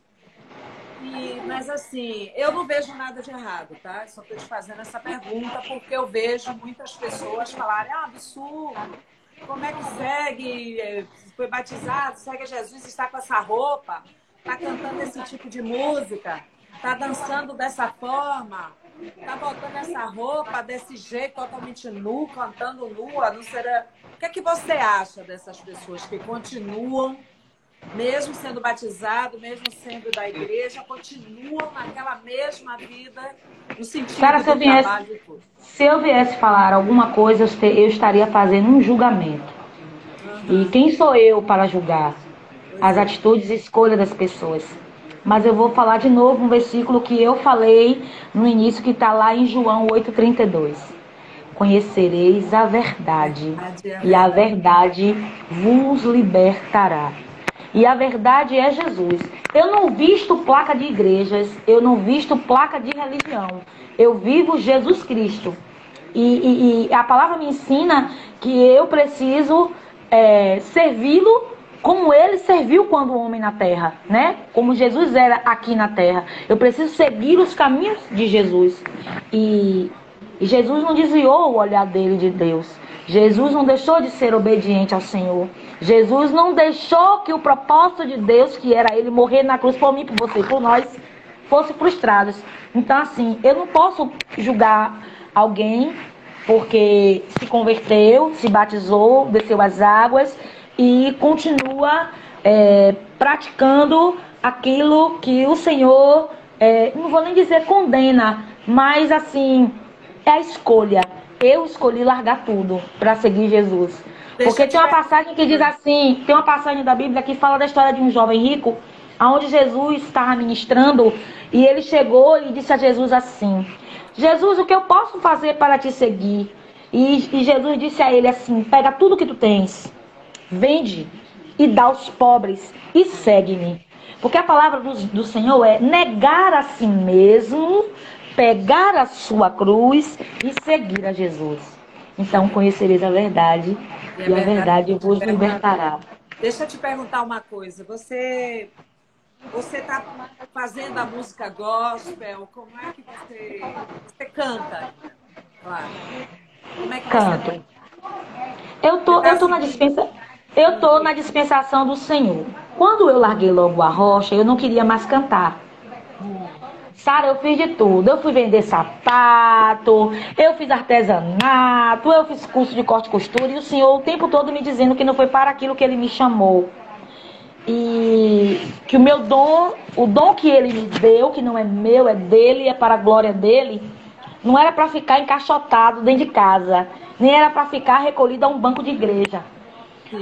e, mas assim, eu não vejo nada de errado, tá? Só estou te fazendo essa pergunta porque eu vejo muitas pessoas falarem, ah, absurdo, como é que segue, foi batizado, segue Jesus, está com essa roupa, está cantando esse tipo de música, está dançando dessa forma, está botando essa roupa desse jeito, totalmente nu, cantando nua, não será... O que é que você acha dessas pessoas que continuam mesmo sendo batizado, mesmo sendo da igreja, continuam naquela mesma vida, no sentido Cara, se eu viesse, Se eu viesse falar alguma coisa, eu estaria fazendo um julgamento. Uhum. E quem sou eu para julgar as atitudes e escolha das pessoas? Mas eu vou falar de novo um versículo que eu falei no início, que está lá em João 8,32. Conhecereis a verdade, e a verdade vos libertará. E a verdade é Jesus. Eu não visto placa de igrejas, eu não visto placa de religião. Eu vivo Jesus Cristo. E, e, e a palavra me ensina que eu preciso é, servi-lo como ele serviu quando homem na terra, né? Como Jesus era aqui na terra. Eu preciso seguir os caminhos de Jesus. E E Jesus não desviou o olhar dele de Deus. Jesus não deixou de ser obediente ao Senhor. Jesus não deixou que o propósito de Deus, que era ele morrer na cruz por mim, por você e por nós, fosse frustrado. Então, assim, eu não posso julgar alguém porque se converteu, se batizou, desceu as águas e continua é, praticando aquilo que o Senhor, é, não vou nem dizer condena, mas assim, é a escolha. Eu escolhi largar tudo para seguir Jesus. Deixa Porque tem uma passagem que diz assim, tem uma passagem da Bíblia que fala da história de um jovem rico, aonde Jesus estava ministrando e ele chegou e disse a Jesus assim: Jesus, o que eu posso fazer para te seguir? E, e Jesus disse a ele assim: Pega tudo que tu tens, vende e dá aos pobres e segue-me. Porque a palavra do, do Senhor é negar a si mesmo, pegar a sua cruz e seguir a Jesus. Então conhecereis a verdade, e, a, verdade, vos libertará. Deixa eu te perguntar uma coisa. Você você está fazendo a música gospel? Como é que você, você canta? Claro. Como é que Canto. Você... Eu tô, tá eu tô na dispensa, eu tô na dispensação do Senhor. Quando eu larguei logo a rocha, eu não queria mais cantar. Sara, eu fiz de tudo. Eu fui vender sapato, eu fiz artesanato, eu fiz curso de corte e costura. E o Senhor o tempo todo me dizendo que não foi para aquilo que Ele me chamou. E que o meu dom, o dom que Ele me deu, que não é meu, é dele, é para a glória dele, não era para ficar encaixotado dentro de casa, nem era para ficar recolhido a um banco de igreja.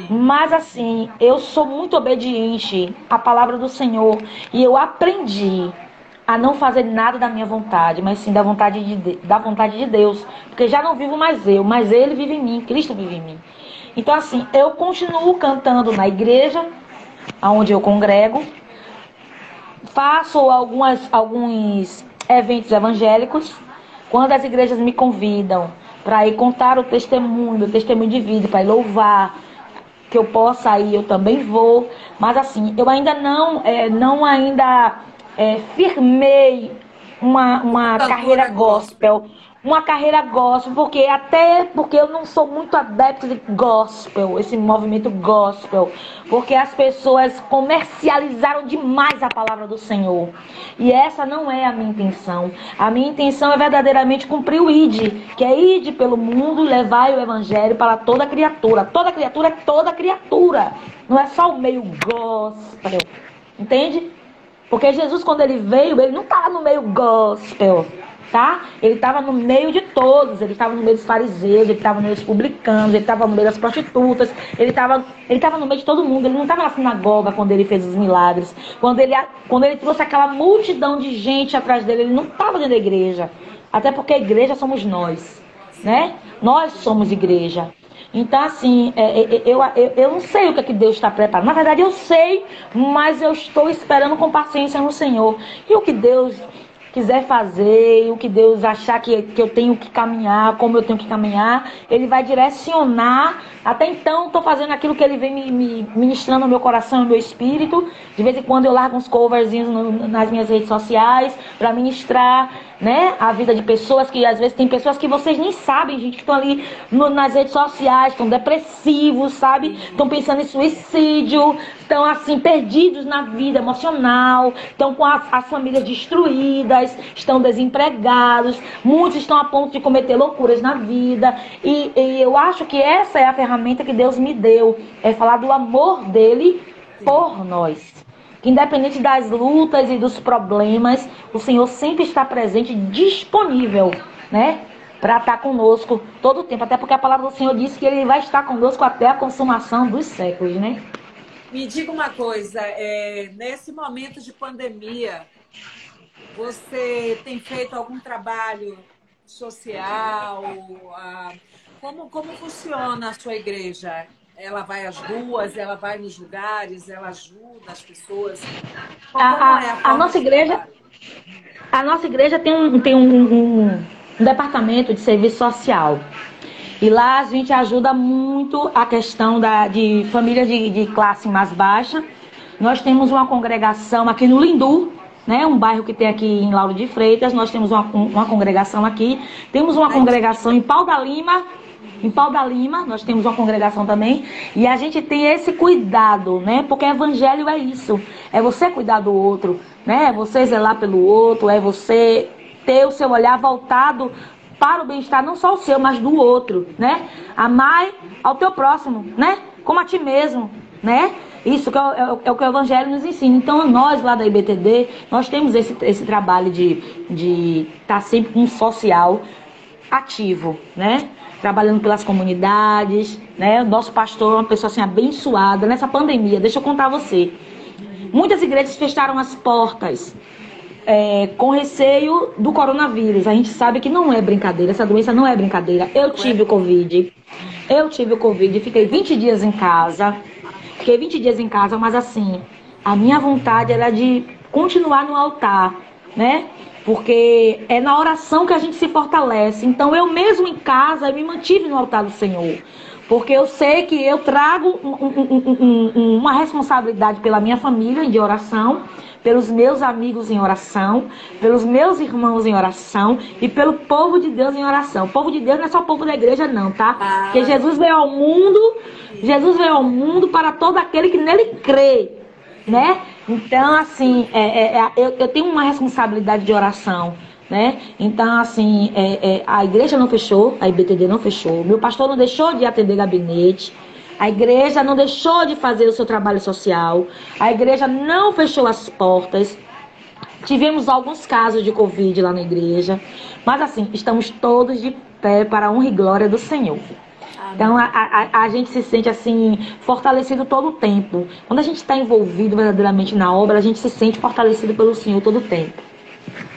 Mas assim, eu sou muito obediente à palavra do Senhor e eu aprendi a não fazer nada da minha vontade, mas sim da vontade de, da vontade de Deus. Porque já não vivo mais eu, mas Ele vive em mim, Cristo vive em mim. Então, assim, eu continuo cantando na igreja, onde eu congrego, faço algumas, alguns eventos evangélicos. Quando as igrejas me convidam para ir contar o testemunho, o testemunho de vida, para ir louvar, que eu possa ir, eu também vou. Mas assim, eu ainda não, é, não ainda é, firmei uma, uma carreira gospel. Uma carreira gospel, porque até porque eu não sou muito adepto de gospel, esse movimento gospel, porque as pessoas comercializaram demais a palavra do Senhor. E essa não é a minha intenção. A minha intenção é verdadeiramente cumprir o ID, que é ir pelo mundo e levar o evangelho para toda criatura. Toda criatura é toda criatura. Não é só o meio gospel. Entende? Porque Jesus, quando ele veio, ele não estava no meio gospel, tá? Ele estava no meio de todos. Ele estava no meio dos fariseus, ele estava no meio dos publicanos, ele estava no meio das prostitutas, ele estava ele tava no meio de todo mundo. Ele não estava na sinagoga quando ele fez os milagres. Quando ele, quando ele trouxe aquela multidão de gente atrás dele, ele não estava dentro da igreja. Até porque a igreja somos nós, né? Nós somos igreja. Então, assim, é, é, é, eu, eu, eu não sei o que, é que Deus está preparando. Na verdade, eu sei, mas eu estou esperando com paciência no Senhor. E o que Deus quiser fazer, o que Deus achar que, que eu tenho que caminhar, como eu tenho que caminhar, Ele vai direcionar. Até então, estou fazendo aquilo que Ele vem me, me ministrando no meu coração, no meu espírito. De vez em quando eu largo uns coverzinhos no, nas minhas redes sociais para ministrar né? A vida de pessoas que às vezes tem pessoas que vocês nem sabem, gente, que estão ali no, nas redes sociais, estão depressivos, sabe? Estão pensando em suicídio, estão assim perdidos na vida emocional, estão com as, as famílias destruídas, estão desempregados, muitos estão a ponto de cometer loucuras na vida. E, e eu acho que essa é a ferramenta que Deus me deu, é falar do amor dele por nós. Independente das lutas e dos problemas, o Senhor sempre está presente, disponível, né? Para estar conosco todo o tempo. Até porque a palavra do Senhor diz que Ele vai estar conosco até a consumação dos séculos, né? Me diga uma coisa, é, nesse momento de pandemia, você tem feito algum trabalho social? Ah, como, como funciona a sua igreja? Ela vai às ruas, ela vai nos lugares, ela ajuda as pessoas. A, a, é a, a nossa igreja, a nossa igreja tem um, tem um, um, um departamento de serviço social. E lá a gente ajuda muito a questão da, de famílias de, de classe mais baixa. Nós temos uma congregação aqui no Lindu, né? Um bairro que tem aqui em Lauro de Freitas, nós temos uma, uma congregação aqui, temos uma congregação em Pau da Lima, em Pau da Lima, nós temos uma congregação também, e a gente tem esse cuidado, né? Porque evangelho é isso, é você cuidar do outro, né? É você zelar pelo outro, é você ter o seu olhar voltado para o bem-estar não só o seu, mas do outro, né? Amar ao teu próximo, né? Como a ti mesmo, né? Isso que é, é, é, o que o Evangelho nos ensina. Então, nós lá da IBTD, nós temos esse, esse trabalho de estar de tá sempre com um social ativo, né? Trabalhando pelas comunidades, né? Nosso pastor é uma pessoa assim abençoada nessa pandemia. Deixa eu contar a você. Muitas igrejas fecharam as portas é, com receio do coronavírus. A gente sabe que não é brincadeira, essa doença não é brincadeira. Eu tive o Covid. Eu tive o Covid, fiquei 20 dias em casa. Fiquei 20 dias em casa, mas assim, a minha vontade era de continuar no altar, né? Porque é na oração que a gente se fortalece. Então eu mesmo em casa eu me mantive no altar do Senhor. Porque eu sei que eu trago um, um, um, uma responsabilidade pela minha família de oração, pelos meus amigos em oração, pelos meus irmãos em oração e pelo povo de Deus em oração. O povo de Deus não é só o povo da igreja, não, tá? Porque Jesus veio ao mundo, Jesus veio ao mundo para todo aquele que nele crê, né? Então, assim, é, é, é, eu, eu tenho uma responsabilidade de oração né? Então, assim, é, é, a igreja não fechou, a IBTD não fechou, meu pastor não deixou de atender gabinete, a igreja não deixou de fazer o seu trabalho social, a igreja não fechou as portas. Tivemos alguns casos de Covid lá na igreja, mas assim, estamos todos de pé para a honra e glória do Senhor. Então a, a, a, gente se sente assim, fortalecido todo o tempo. Quando a gente está envolvido verdadeiramente na obra, a gente se sente fortalecido pelo Senhor todo o tempo.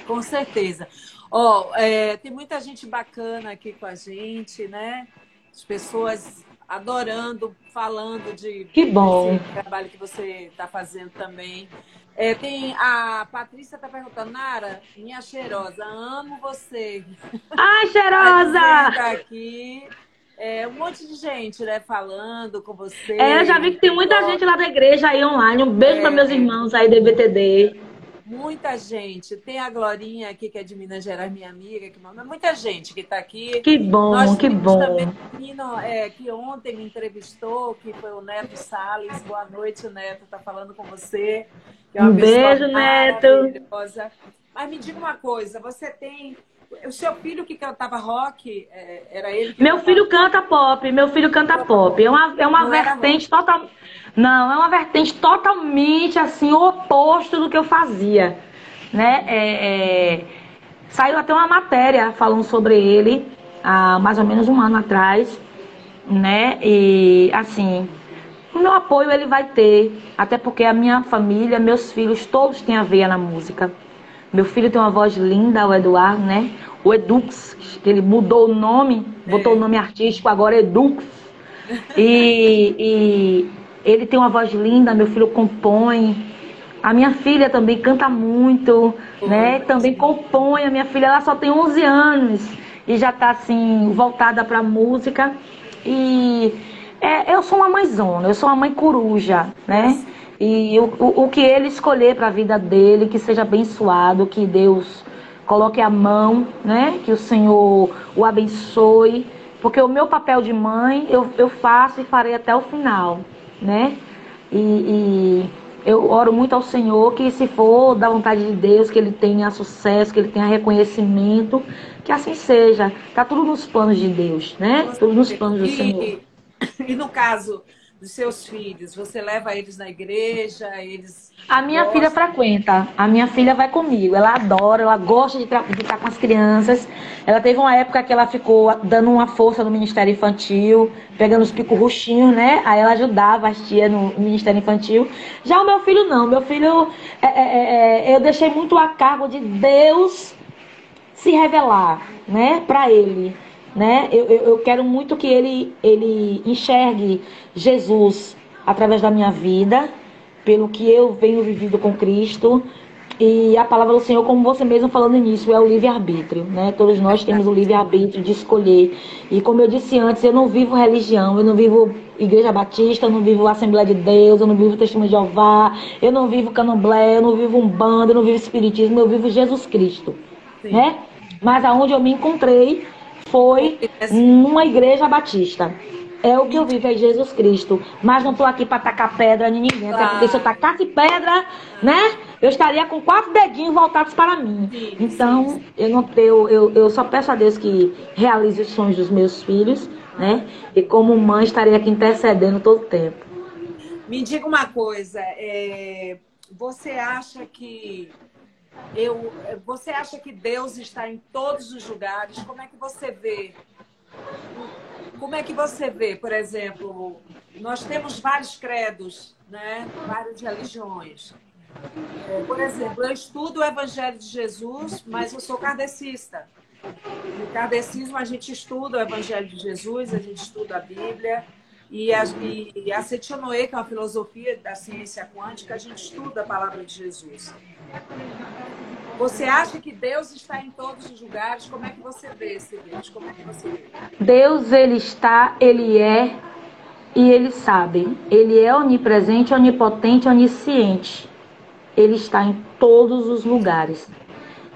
Com certeza. Ó, oh, é, tem muita gente bacana aqui com a gente, né? As pessoas adorando, falando de que bom trabalho que você está fazendo também. É, tem a Patrícia está perguntando, Nara, minha cheirosa, amo você. Ai, (laughs) cheirosa! Tá aqui. É, um monte de gente, né, falando com você. É, eu já vi que tem muita gente lá da igreja aí online. Um beijo é, para meus irmãos aí do BTD. Muita gente. Tem a Glorinha aqui, que é de Minas Gerais, minha amiga, que. Muita gente que está aqui. Que bom, Nós que bom. Também menino, é, que ontem me entrevistou, que foi o Neto Salles. Boa noite, Neto. Está falando com você. É um beijo, Neto. Mas me diga uma coisa, você tem o seu filho que cantava rock, é, era ele? meu filho canta pop, meu filho canta pop. É uma, é uma vertente total. Não, é uma vertente totalmente assim, oposto do que eu fazia. Né? É, é... Saiu até uma matéria falando sobre ele há mais ou menos um ano atrás. Né? E assim, o meu apoio ele vai ter, até porque a minha família, meus filhos, todos têm a veia na música. Meu filho tem uma voz linda, o Eduardo, né? O Edux, que ele mudou o nome, botou o é. nome artístico, agora é Edux. E, (laughs) e ele tem uma voz linda, meu filho compõe. A minha filha também canta muito, né? Também compõe. A minha filha ela só tem 11 anos e já está assim voltada para música. E é, eu sou uma mãezona, eu sou uma mãe coruja, né? E o, o, o que ele escolher para a vida dele, que seja abençoado, que Deus coloque a mão, né? Que o Senhor o abençoe. Porque o meu papel de mãe eu, eu faço e farei até o final, né? E, e eu oro muito ao Senhor que se for da vontade de Deus, que ele tenha sucesso, que ele tenha reconhecimento, que assim seja. Tá tudo nos planos de Deus, né? Tudo nos planos do Senhor. E no caso dos seus filhos? Você leva eles na igreja? Eles a minha gostam? filha frequenta. A minha filha vai comigo. Ela adora, ela gosta de, de estar com as crianças. Ela teve uma época que ela ficou dando uma força no Ministério Infantil, pegando os picos roxinhos, né? Aí ela ajudava as tias no Ministério Infantil. Já o meu filho não. Meu filho, é, é, é, é eu deixei muito a cargo de Deus se revelar, né? Para ele né? Eu, eu, eu, quero muito que ele, ele enxergue Jesus através da minha vida, pelo que eu venho vivido com Cristo. E a palavra do Senhor, como você mesmo falando nisso, é o livre-arbítrio, né? Todos nós temos o livre-arbítrio de escolher. E como eu disse antes, eu não vivo religião, eu não vivo Igreja Batista, eu não vivo Assembleia de Deus, eu não vivo Testemunho de Jeová, eu não vivo Candomblé, eu não vivo Umbanda, eu não vivo Espiritismo, eu vivo Jesus Cristo, Sim. né? Mas aonde eu me encontrei foi numa igreja batista. É o que eu vivo, é Jesus Cristo. Mas não estou aqui para tacar pedra em ninguém. Até porque se eu tacasse pedra, né? Eu estaria com quatro dedinhos voltados para mim. Então, eu não eu, eu, eu só peço a Deus que realize os sonhos dos meus filhos, né? E como mãe, estaria aqui intercedendo todo o tempo. Me diga uma coisa, é, você acha que eu, você acha que Deus está em todos os lugares? Como é que você vê como é que você vê, por exemplo, nós temos vários credos, né? várias religiões. É, por exemplo, eu estudo o Evangelho de Jesus, mas eu sou kardecista. No kardecismo, a gente estuda o Evangelho de Jesus, a gente estuda a Bíblia. E a, e, e a que é uma filosofia da ciência quântica, a gente estuda a palavra de Jesus. Você acha que Deus está em todos os lugares? Como é que você vê esse Deus? Como é que você vê? Deus, ele está, ele é e ele sabe. Ele é onipresente, onipotente, onisciente. Ele está em todos os lugares.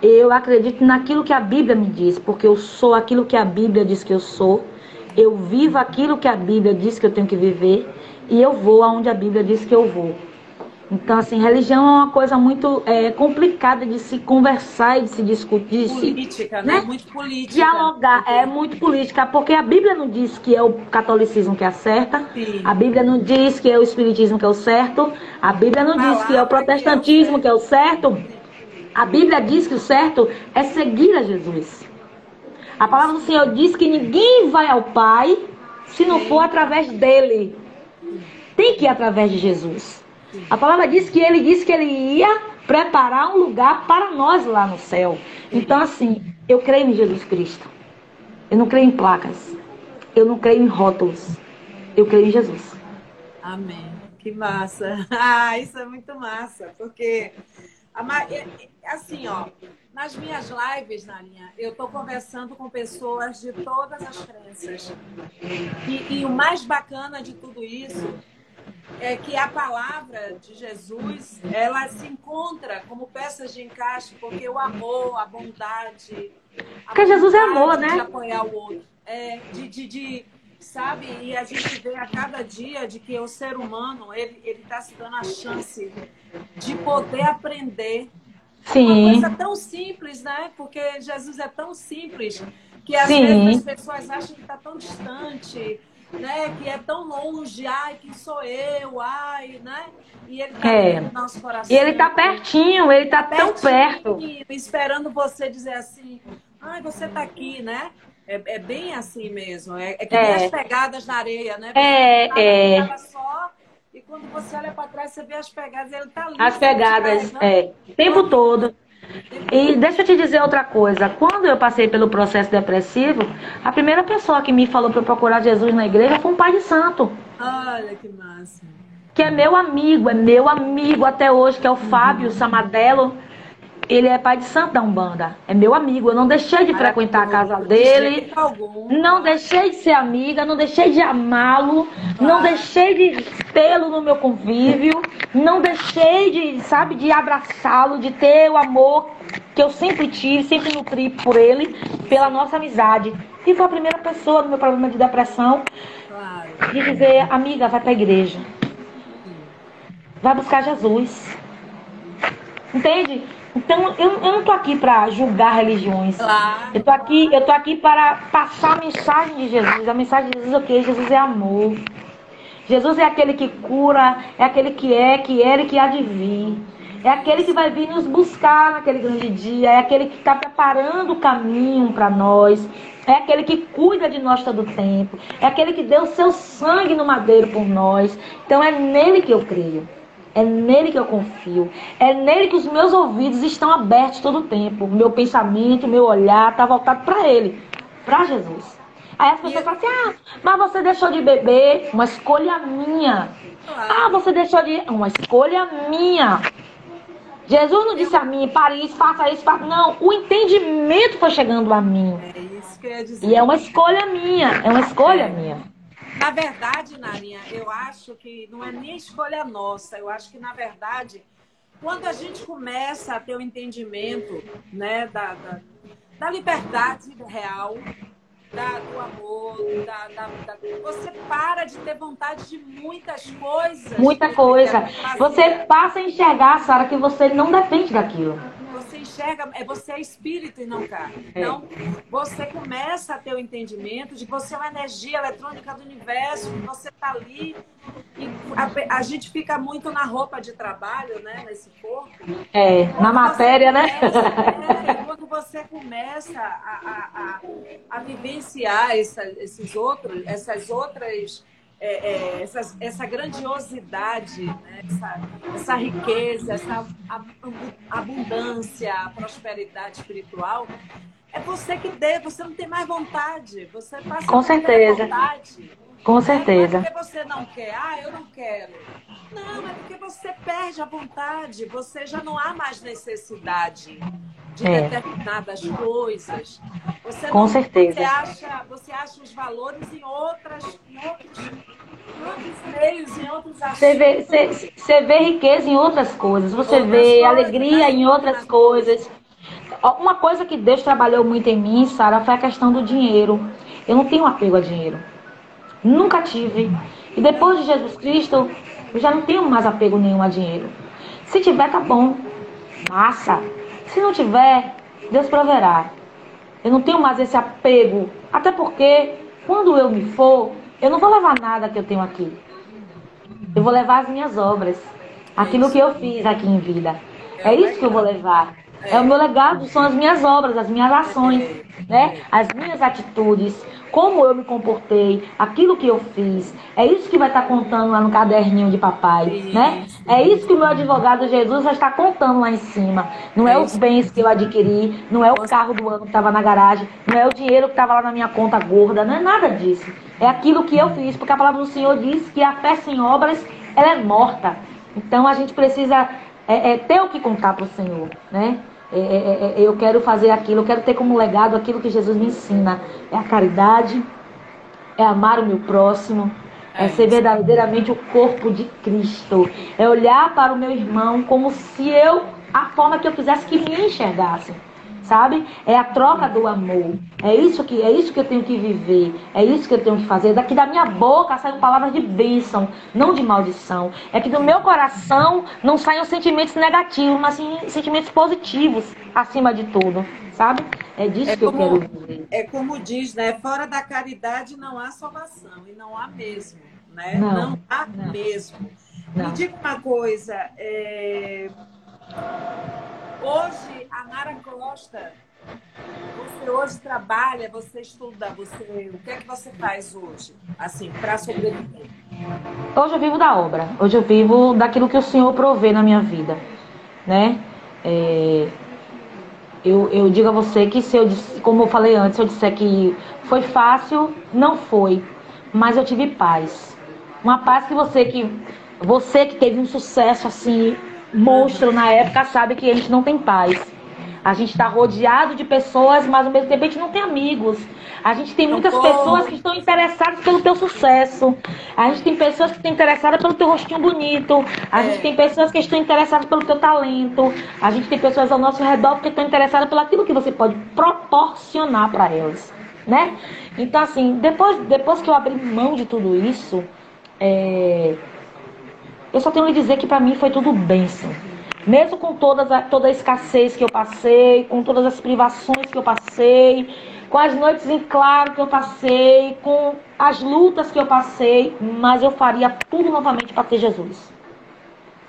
Eu acredito naquilo que a Bíblia me diz, porque eu sou aquilo que a Bíblia diz que eu sou. Eu vivo aquilo que a Bíblia diz que eu tenho que viver e eu vou aonde a Bíblia diz que eu vou. Então, assim, religião é uma coisa muito é, complicada de se conversar e de se discutir. Política, se, né? né? Muito política. Dialogar, é muito política, porque a Bíblia não diz que é o catolicismo que acerta, Sim. a Bíblia não diz que é o espiritismo que é o certo, a Bíblia não diz que é o protestantismo que é o certo. A Bíblia diz que o certo é seguir a Jesus. A palavra do Senhor diz que ninguém vai ao Pai se não for através dele. Tem que ir através de Jesus. A palavra diz que ele disse que ele ia preparar um lugar para nós lá no céu. Então, assim, eu creio em Jesus Cristo. Eu não creio em placas. Eu não creio em rótulos. Eu creio em Jesus. Amém. Que massa. (laughs) Ah, isso é muito massa. Porque, assim, ó, nas minhas lives, Narinha, eu estou conversando com pessoas de todas as crenças. E, e o mais bacana de tudo isso é que a palavra de Jesus ela se encontra como peças de encaixe, porque o amor, a bondade. A porque Jesus é amor, né? De apoiar o outro. É, de, de, de, sabe? E a gente vê a cada dia de que o ser humano ele está se dando a chance de poder aprender. Sim. Uma coisa tão simples, né? Porque Jesus é tão simples que às Sim. vezes as pessoas acham que está tão distante né? Que é tão longe, ai, que sou eu, ai, né? E ele tá é. no nosso coração. E ele tá pertinho, ele tá, tá tão perto. Esperando você dizer assim, ai, você tá aqui, né? É, é bem assim mesmo. É, é que é. as pegadas na areia, né? Você é, é. Só, e quando você olha para trás, você vê as pegadas, ele tá ali. As pegadas, é. O tempo todo. E deixa eu te dizer outra coisa. Quando eu passei pelo processo depressivo, a primeira pessoa que me falou para procurar Jesus na igreja foi um pai de santo. Olha que massa. Que é meu amigo, é meu amigo até hoje, que é o Fábio Samadelo. Ele é pai de santo da Umbanda. É meu amigo. Eu não deixei de frequentar a casa dele. Não deixei de ser amiga. Não deixei de amá-lo. Não deixei de tê-lo no meu convívio. Não deixei de, sabe, de abraçá-lo, de ter o amor que eu sempre tive, sempre nutri por ele, pela nossa amizade. E foi a primeira pessoa no meu problema de depressão de dizer, amiga, vai para a igreja. Vai buscar Jesus. Entende? Então, eu, eu não estou aqui para julgar religiões. Claro. Eu estou aqui, eu tô aqui para passar a mensagem de Jesus. A mensagem de Jesus é o quê? Jesus é amor. Jesus é aquele que cura, é aquele que é, que era e que há de vir. É aquele que vai vir nos buscar naquele grande dia. É aquele que está preparando o caminho para nós. É aquele que cuida de nós todo o tempo. É aquele que deu o seu sangue no madeiro por nós. Então é nele que eu creio. É nele que eu confio. É nele que os meus ouvidos estão abertos todo o tempo. Meu pensamento, meu olhar está voltado para ele, para Jesus. Aí as pessoas falam assim: ah, mas você deixou de beber, uma escolha minha. Ah, você deixou de. Uma escolha minha. Jesus não disse a mim, pare isso, faça isso, faça. Não, o entendimento foi chegando a mim. É isso que eu ia dizer. E é uma escolha minha, é uma escolha minha. Na verdade, Narinha, eu acho que não é nem escolha nossa. Eu acho que, na verdade, quando a gente começa a ter o um entendimento né, da, da, da liberdade real, da, do amor, da, da, da, você para de ter vontade de muitas coisas. Muita coisa. Você passa a enxergar, Sara, que você não depende daquilo você enxerga, é você é espírito e não carne. É. Então, você começa a ter o entendimento de que você é uma energia eletrônica do universo, que você está ali. E a, a, gente fica muito na roupa de trabalho, né? Nesse corpo. É, na matéria, né? começa, né? É, quando você começa a, a, a, a vivenciar essa, esses outros, essas outras é, é, essa, essa, grandiosidade, né? essa, essa, riqueza, essa abundância, a prosperidade espiritual, é você que dê, você não tem mais vontade, você passa Com certeza. vontade. Com certeza. Não é porque você não quer, ah, eu não quero. Não, é porque você perde a vontade, você já não há mais necessidade de é. determinadas coisas. Você Com não, certeza. Você acha, você acha os valores em, outras, em outros, em outros meios, em outros. Você vê, você, você vê riqueza em outras coisas, você outras vê coisas, alegria né? em outras coisas. Uma coisa que Deus trabalhou muito em mim, Sara, foi a questão do dinheiro. Eu não tenho apego a dinheiro. Nunca tive. E depois de Jesus Cristo, eu já não tenho mais apego nenhum a dinheiro. Se tiver, tá bom. Massa. Se não tiver, Deus proverá. Eu não tenho mais esse apego. Até porque, quando eu me for, eu não vou levar nada que eu tenho aqui. Eu vou levar as minhas obras. Aquilo que eu fiz aqui em vida. É isso que eu vou levar. É o meu legado, são as minhas obras, as minhas ações, né? As minhas atitudes, como eu me comportei, aquilo que eu fiz. É isso que vai estar contando lá no caderninho de papai, né? É isso que o meu advogado Jesus vai estar contando lá em cima. Não é os bens que eu adquiri, não é o carro do ano que estava na garagem, não é o dinheiro que estava lá na minha conta gorda, não é nada disso. É aquilo que eu fiz, porque a palavra do Senhor diz que a fé sem obras, ela é morta. Então a gente precisa é, é, ter o que contar para o Senhor, né? É, é, é, eu quero fazer aquilo, eu quero ter como legado aquilo que Jesus me ensina. É a caridade, é amar o meu próximo, é ser verdadeiramente o corpo de Cristo. É olhar para o meu irmão como se eu, a forma que eu quisesse que me enxergasse sabe? É a troca do amor. É isso que é isso que eu tenho que viver. É isso que eu tenho que fazer. Daqui da minha boca saem palavras de bênção, não de maldição. É que do meu coração não saiam sentimentos negativos, mas sim sentimentos positivos acima de tudo, sabe? É disso é que como, eu quero dizer. É como diz, né? Fora da caridade não há salvação e não há mesmo, né? Não, não há não. mesmo. Não. Me diga uma coisa, é... Hoje, a Mara Costa, você hoje trabalha, você estuda, você, o que é que você faz hoje, assim, para sobreviver? Hoje eu vivo da obra, hoje eu vivo daquilo que o Senhor provê na minha vida, né? É, eu, eu digo a você que se eu como eu falei antes, eu disser que foi fácil, não foi, mas eu tive paz. Uma paz que você que você que teve um sucesso assim monstro na época sabe que a gente não tem paz. A gente está rodeado de pessoas, mas ao mesmo tempo a gente não tem amigos. A gente tem muitas pessoas que estão interessadas pelo teu sucesso. A gente tem pessoas que estão interessadas pelo teu rostinho bonito. A é. gente tem pessoas que estão interessadas pelo teu talento. A gente tem pessoas ao nosso redor que estão interessadas pelo aquilo que você pode proporcionar para elas, né? Então assim, depois, depois que eu abri mão de tudo isso, é, eu só tenho que dizer que para mim foi tudo bênção. Mesmo com todas a, toda a escassez que eu passei, com todas as privações que eu passei, com as noites em claro que eu passei, com as lutas que eu passei, mas eu faria tudo novamente para ter Jesus.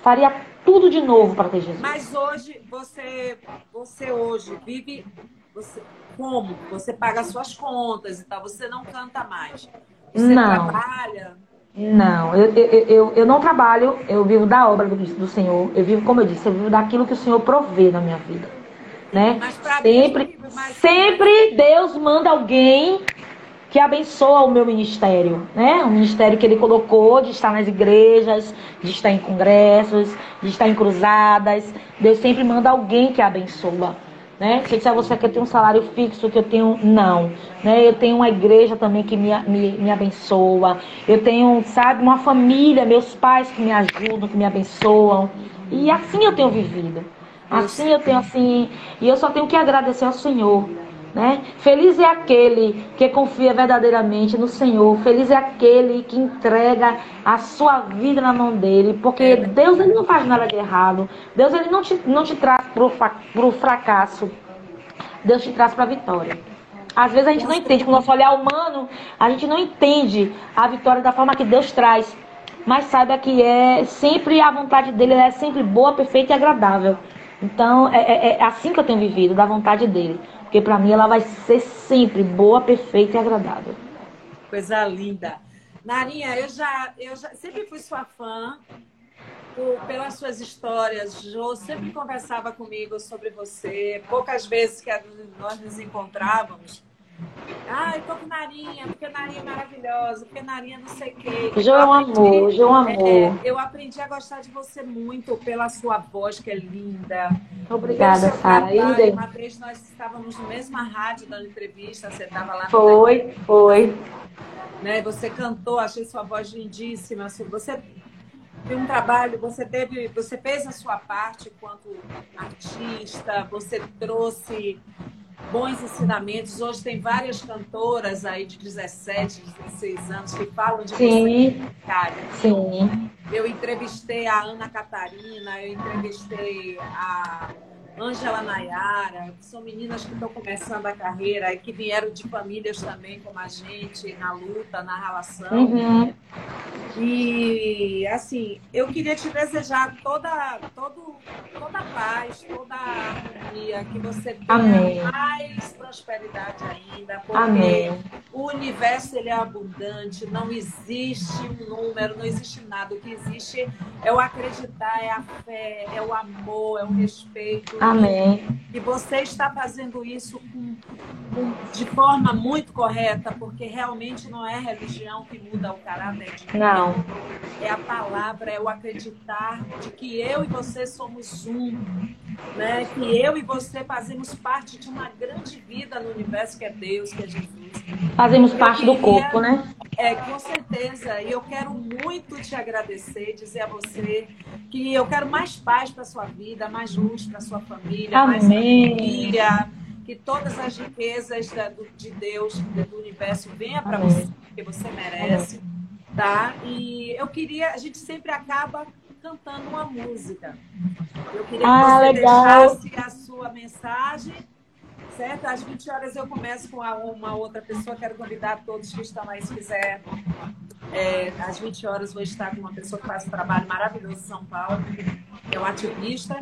Faria tudo de novo para ter Jesus. Mas hoje, você, você hoje vive você, como? Você paga suas contas e tal, você não canta mais. Você não. trabalha. Não, eu, eu, eu, eu, não trabalho, eu vivo da obra do, do, Senhor. Eu vivo, como eu disse, eu vivo daquilo que o Senhor provê na minha vida. Né? Sempre, sempre Deus manda alguém que abençoa o meu ministério, né? O ministério que ele colocou de estar nas igrejas, de estar em congressos, de estar em cruzadas. Deus sempre manda alguém que abençoa. Né? Se eu disser a você que eu tenho um salário fixo, que eu tenho. Não. Né? Eu tenho uma igreja também que me, me, me abençoa. Eu tenho, sabe, uma família, meus pais que me ajudam, que me abençoam. E assim eu tenho vivido. Assim eu tenho assim. E eu só tenho que agradecer ao Senhor. Né? Feliz é aquele que confia verdadeiramente no Senhor. Feliz é aquele que entrega a sua vida na mão dele. Porque é. Deus ele não faz nada de errado. Deus ele não te, não te traz para o fracasso. Deus te traz para a vitória. Às vezes a gente não entende, com o nosso olhar humano, a gente não entende a vitória da forma que Deus traz. Mas saiba que é sempre a vontade dele é sempre boa, perfeita e agradável. Então é, é, é assim que eu tenho vivido, da vontade dele. Porque para mim ela vai ser sempre boa, perfeita e agradável. Coisa linda. Narinha, eu já, eu já sempre fui sua fã por, pelas suas histórias. Jo sempre conversava comigo sobre você. Poucas vezes que nós nos encontrávamos, ah, eu tô com Narinha, porque Narinha é maravilhosa, porque Narinha não sei o quê. João é Amor, João Amor. É, eu aprendi a gostar de você muito pela sua voz, que é linda. Obrigada, Sara. Uma vez nós estávamos no mesma rádio dando entrevista, você estava lá. Foi, foi. Né, você cantou, achei sua voz lindíssima. Você tem um trabalho, você teve, você fez a sua parte enquanto artista, você trouxe bons ensinamentos. Hoje tem várias cantoras aí de 17, 16 anos que falam de Sim. você. Sim. Eu entrevistei a Ana Catarina, eu entrevistei a Ângela Nayara, que são meninas que estão começando a carreira e que vieram de famílias também como a gente, na luta, na relação. Uhum. E assim, eu queria te desejar toda, todo, toda a paz, toda a harmonia, que você tenha Amém. mais prosperidade ainda, porque Amém. O universo ele é abundante, não existe um número, não existe nada. O que existe é o acreditar, é a fé, é o amor, é o respeito. Amém. E você está fazendo isso com, com, de forma muito correta, porque realmente não é religião que muda o caráter de Não. É a palavra, é o acreditar de que eu e você somos um, né? Que eu e você fazemos parte de uma grande vida no universo que é Deus, que é Jesus. Fazemos parte queria, do corpo, né? É, com certeza. E eu quero muito te agradecer, dizer a você que eu quero mais paz para sua vida, mais luz para sua família, Amém. mais família, que todas as riquezas da, do, de Deus, do universo, venha para você, que você merece, tá? E eu queria, a gente sempre acaba cantando uma música. Eu queria que ah, você legal. deixasse a sua mensagem certo? Às 20 horas eu começo com uma outra pessoa. Quero convidar todos que estão aí, se quiser. É, às 20 horas vou estar com uma pessoa que faz um trabalho maravilhoso em São Paulo, que é um ativista.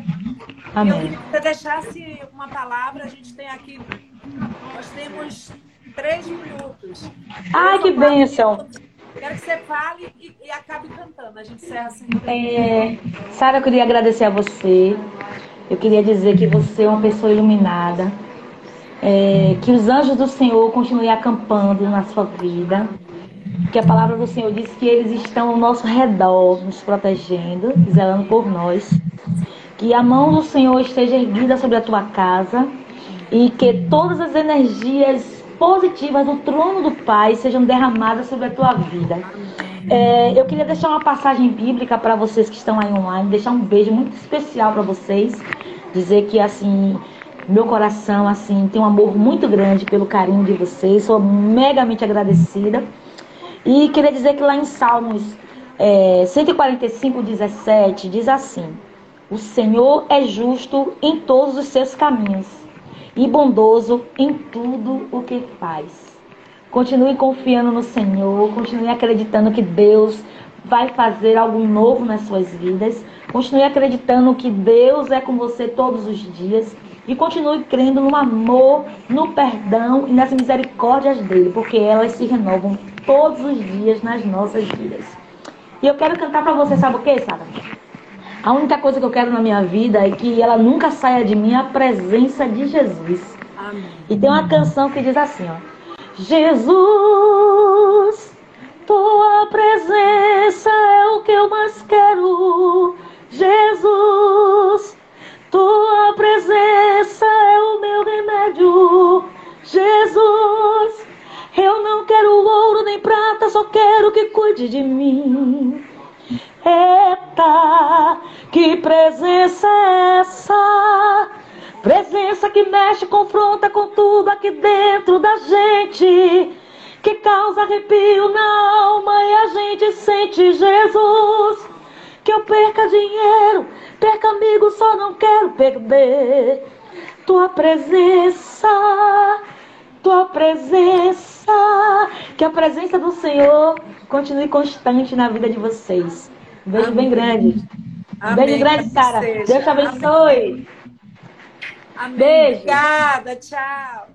Amém. Eu queria que você deixasse uma palavra. A gente tem aqui, nós temos três minutos. Ai, que bênção! Quero que você fale e, e acabe cantando. A gente encerra assim. É, Sara, eu queria agradecer a você. Eu queria dizer que você é uma pessoa iluminada é, que os anjos do Senhor continuem acampando na sua vida. Que a palavra do Senhor diz que eles estão ao nosso redor, nos protegendo, zelando por nós. Que a mão do Senhor esteja erguida sobre a tua casa e que todas as energias positivas do trono do Pai sejam derramadas sobre a tua vida. É, eu queria deixar uma passagem bíblica para vocês que estão aí online, deixar um beijo muito especial para vocês, dizer que assim meu coração, assim, tem um amor muito grande pelo carinho de vocês. Sou megamente agradecida. E queria dizer que lá em Salmos é, 145, 17, diz assim: O Senhor é justo em todos os seus caminhos e bondoso em tudo o que faz. Continue confiando no Senhor, continue acreditando que Deus vai fazer algo novo nas suas vidas. Continue acreditando que Deus é com você todos os dias e continue crendo no amor, no perdão e nas misericórdias dele, porque elas se renovam todos os dias nas nossas vidas. E eu quero cantar para você, sabe o que, Sara? A única coisa que eu quero na minha vida é que ela nunca saia de mim a presença de Jesus. Amém. E tem uma canção que diz assim, ó. Jesus, tua presença é o que eu mais quero. Jesus, tua presença é o meu remédio. Jesus, eu não quero ouro nem prata, só quero que cuide de mim. Eita, que presença é essa? Presença que mexe, confronta com tudo aqui dentro da gente, que causa arrepio na alma e a gente sente Jesus. Que eu perca dinheiro, perca amigos, só não quero perder tua presença, tua presença. Que a presença do Senhor continue constante na vida de vocês. Um beijo Amém. bem grande. Amém. Beijo grande, Sara. Deus te abençoe. Amém. Beijo. Obrigada, tchau.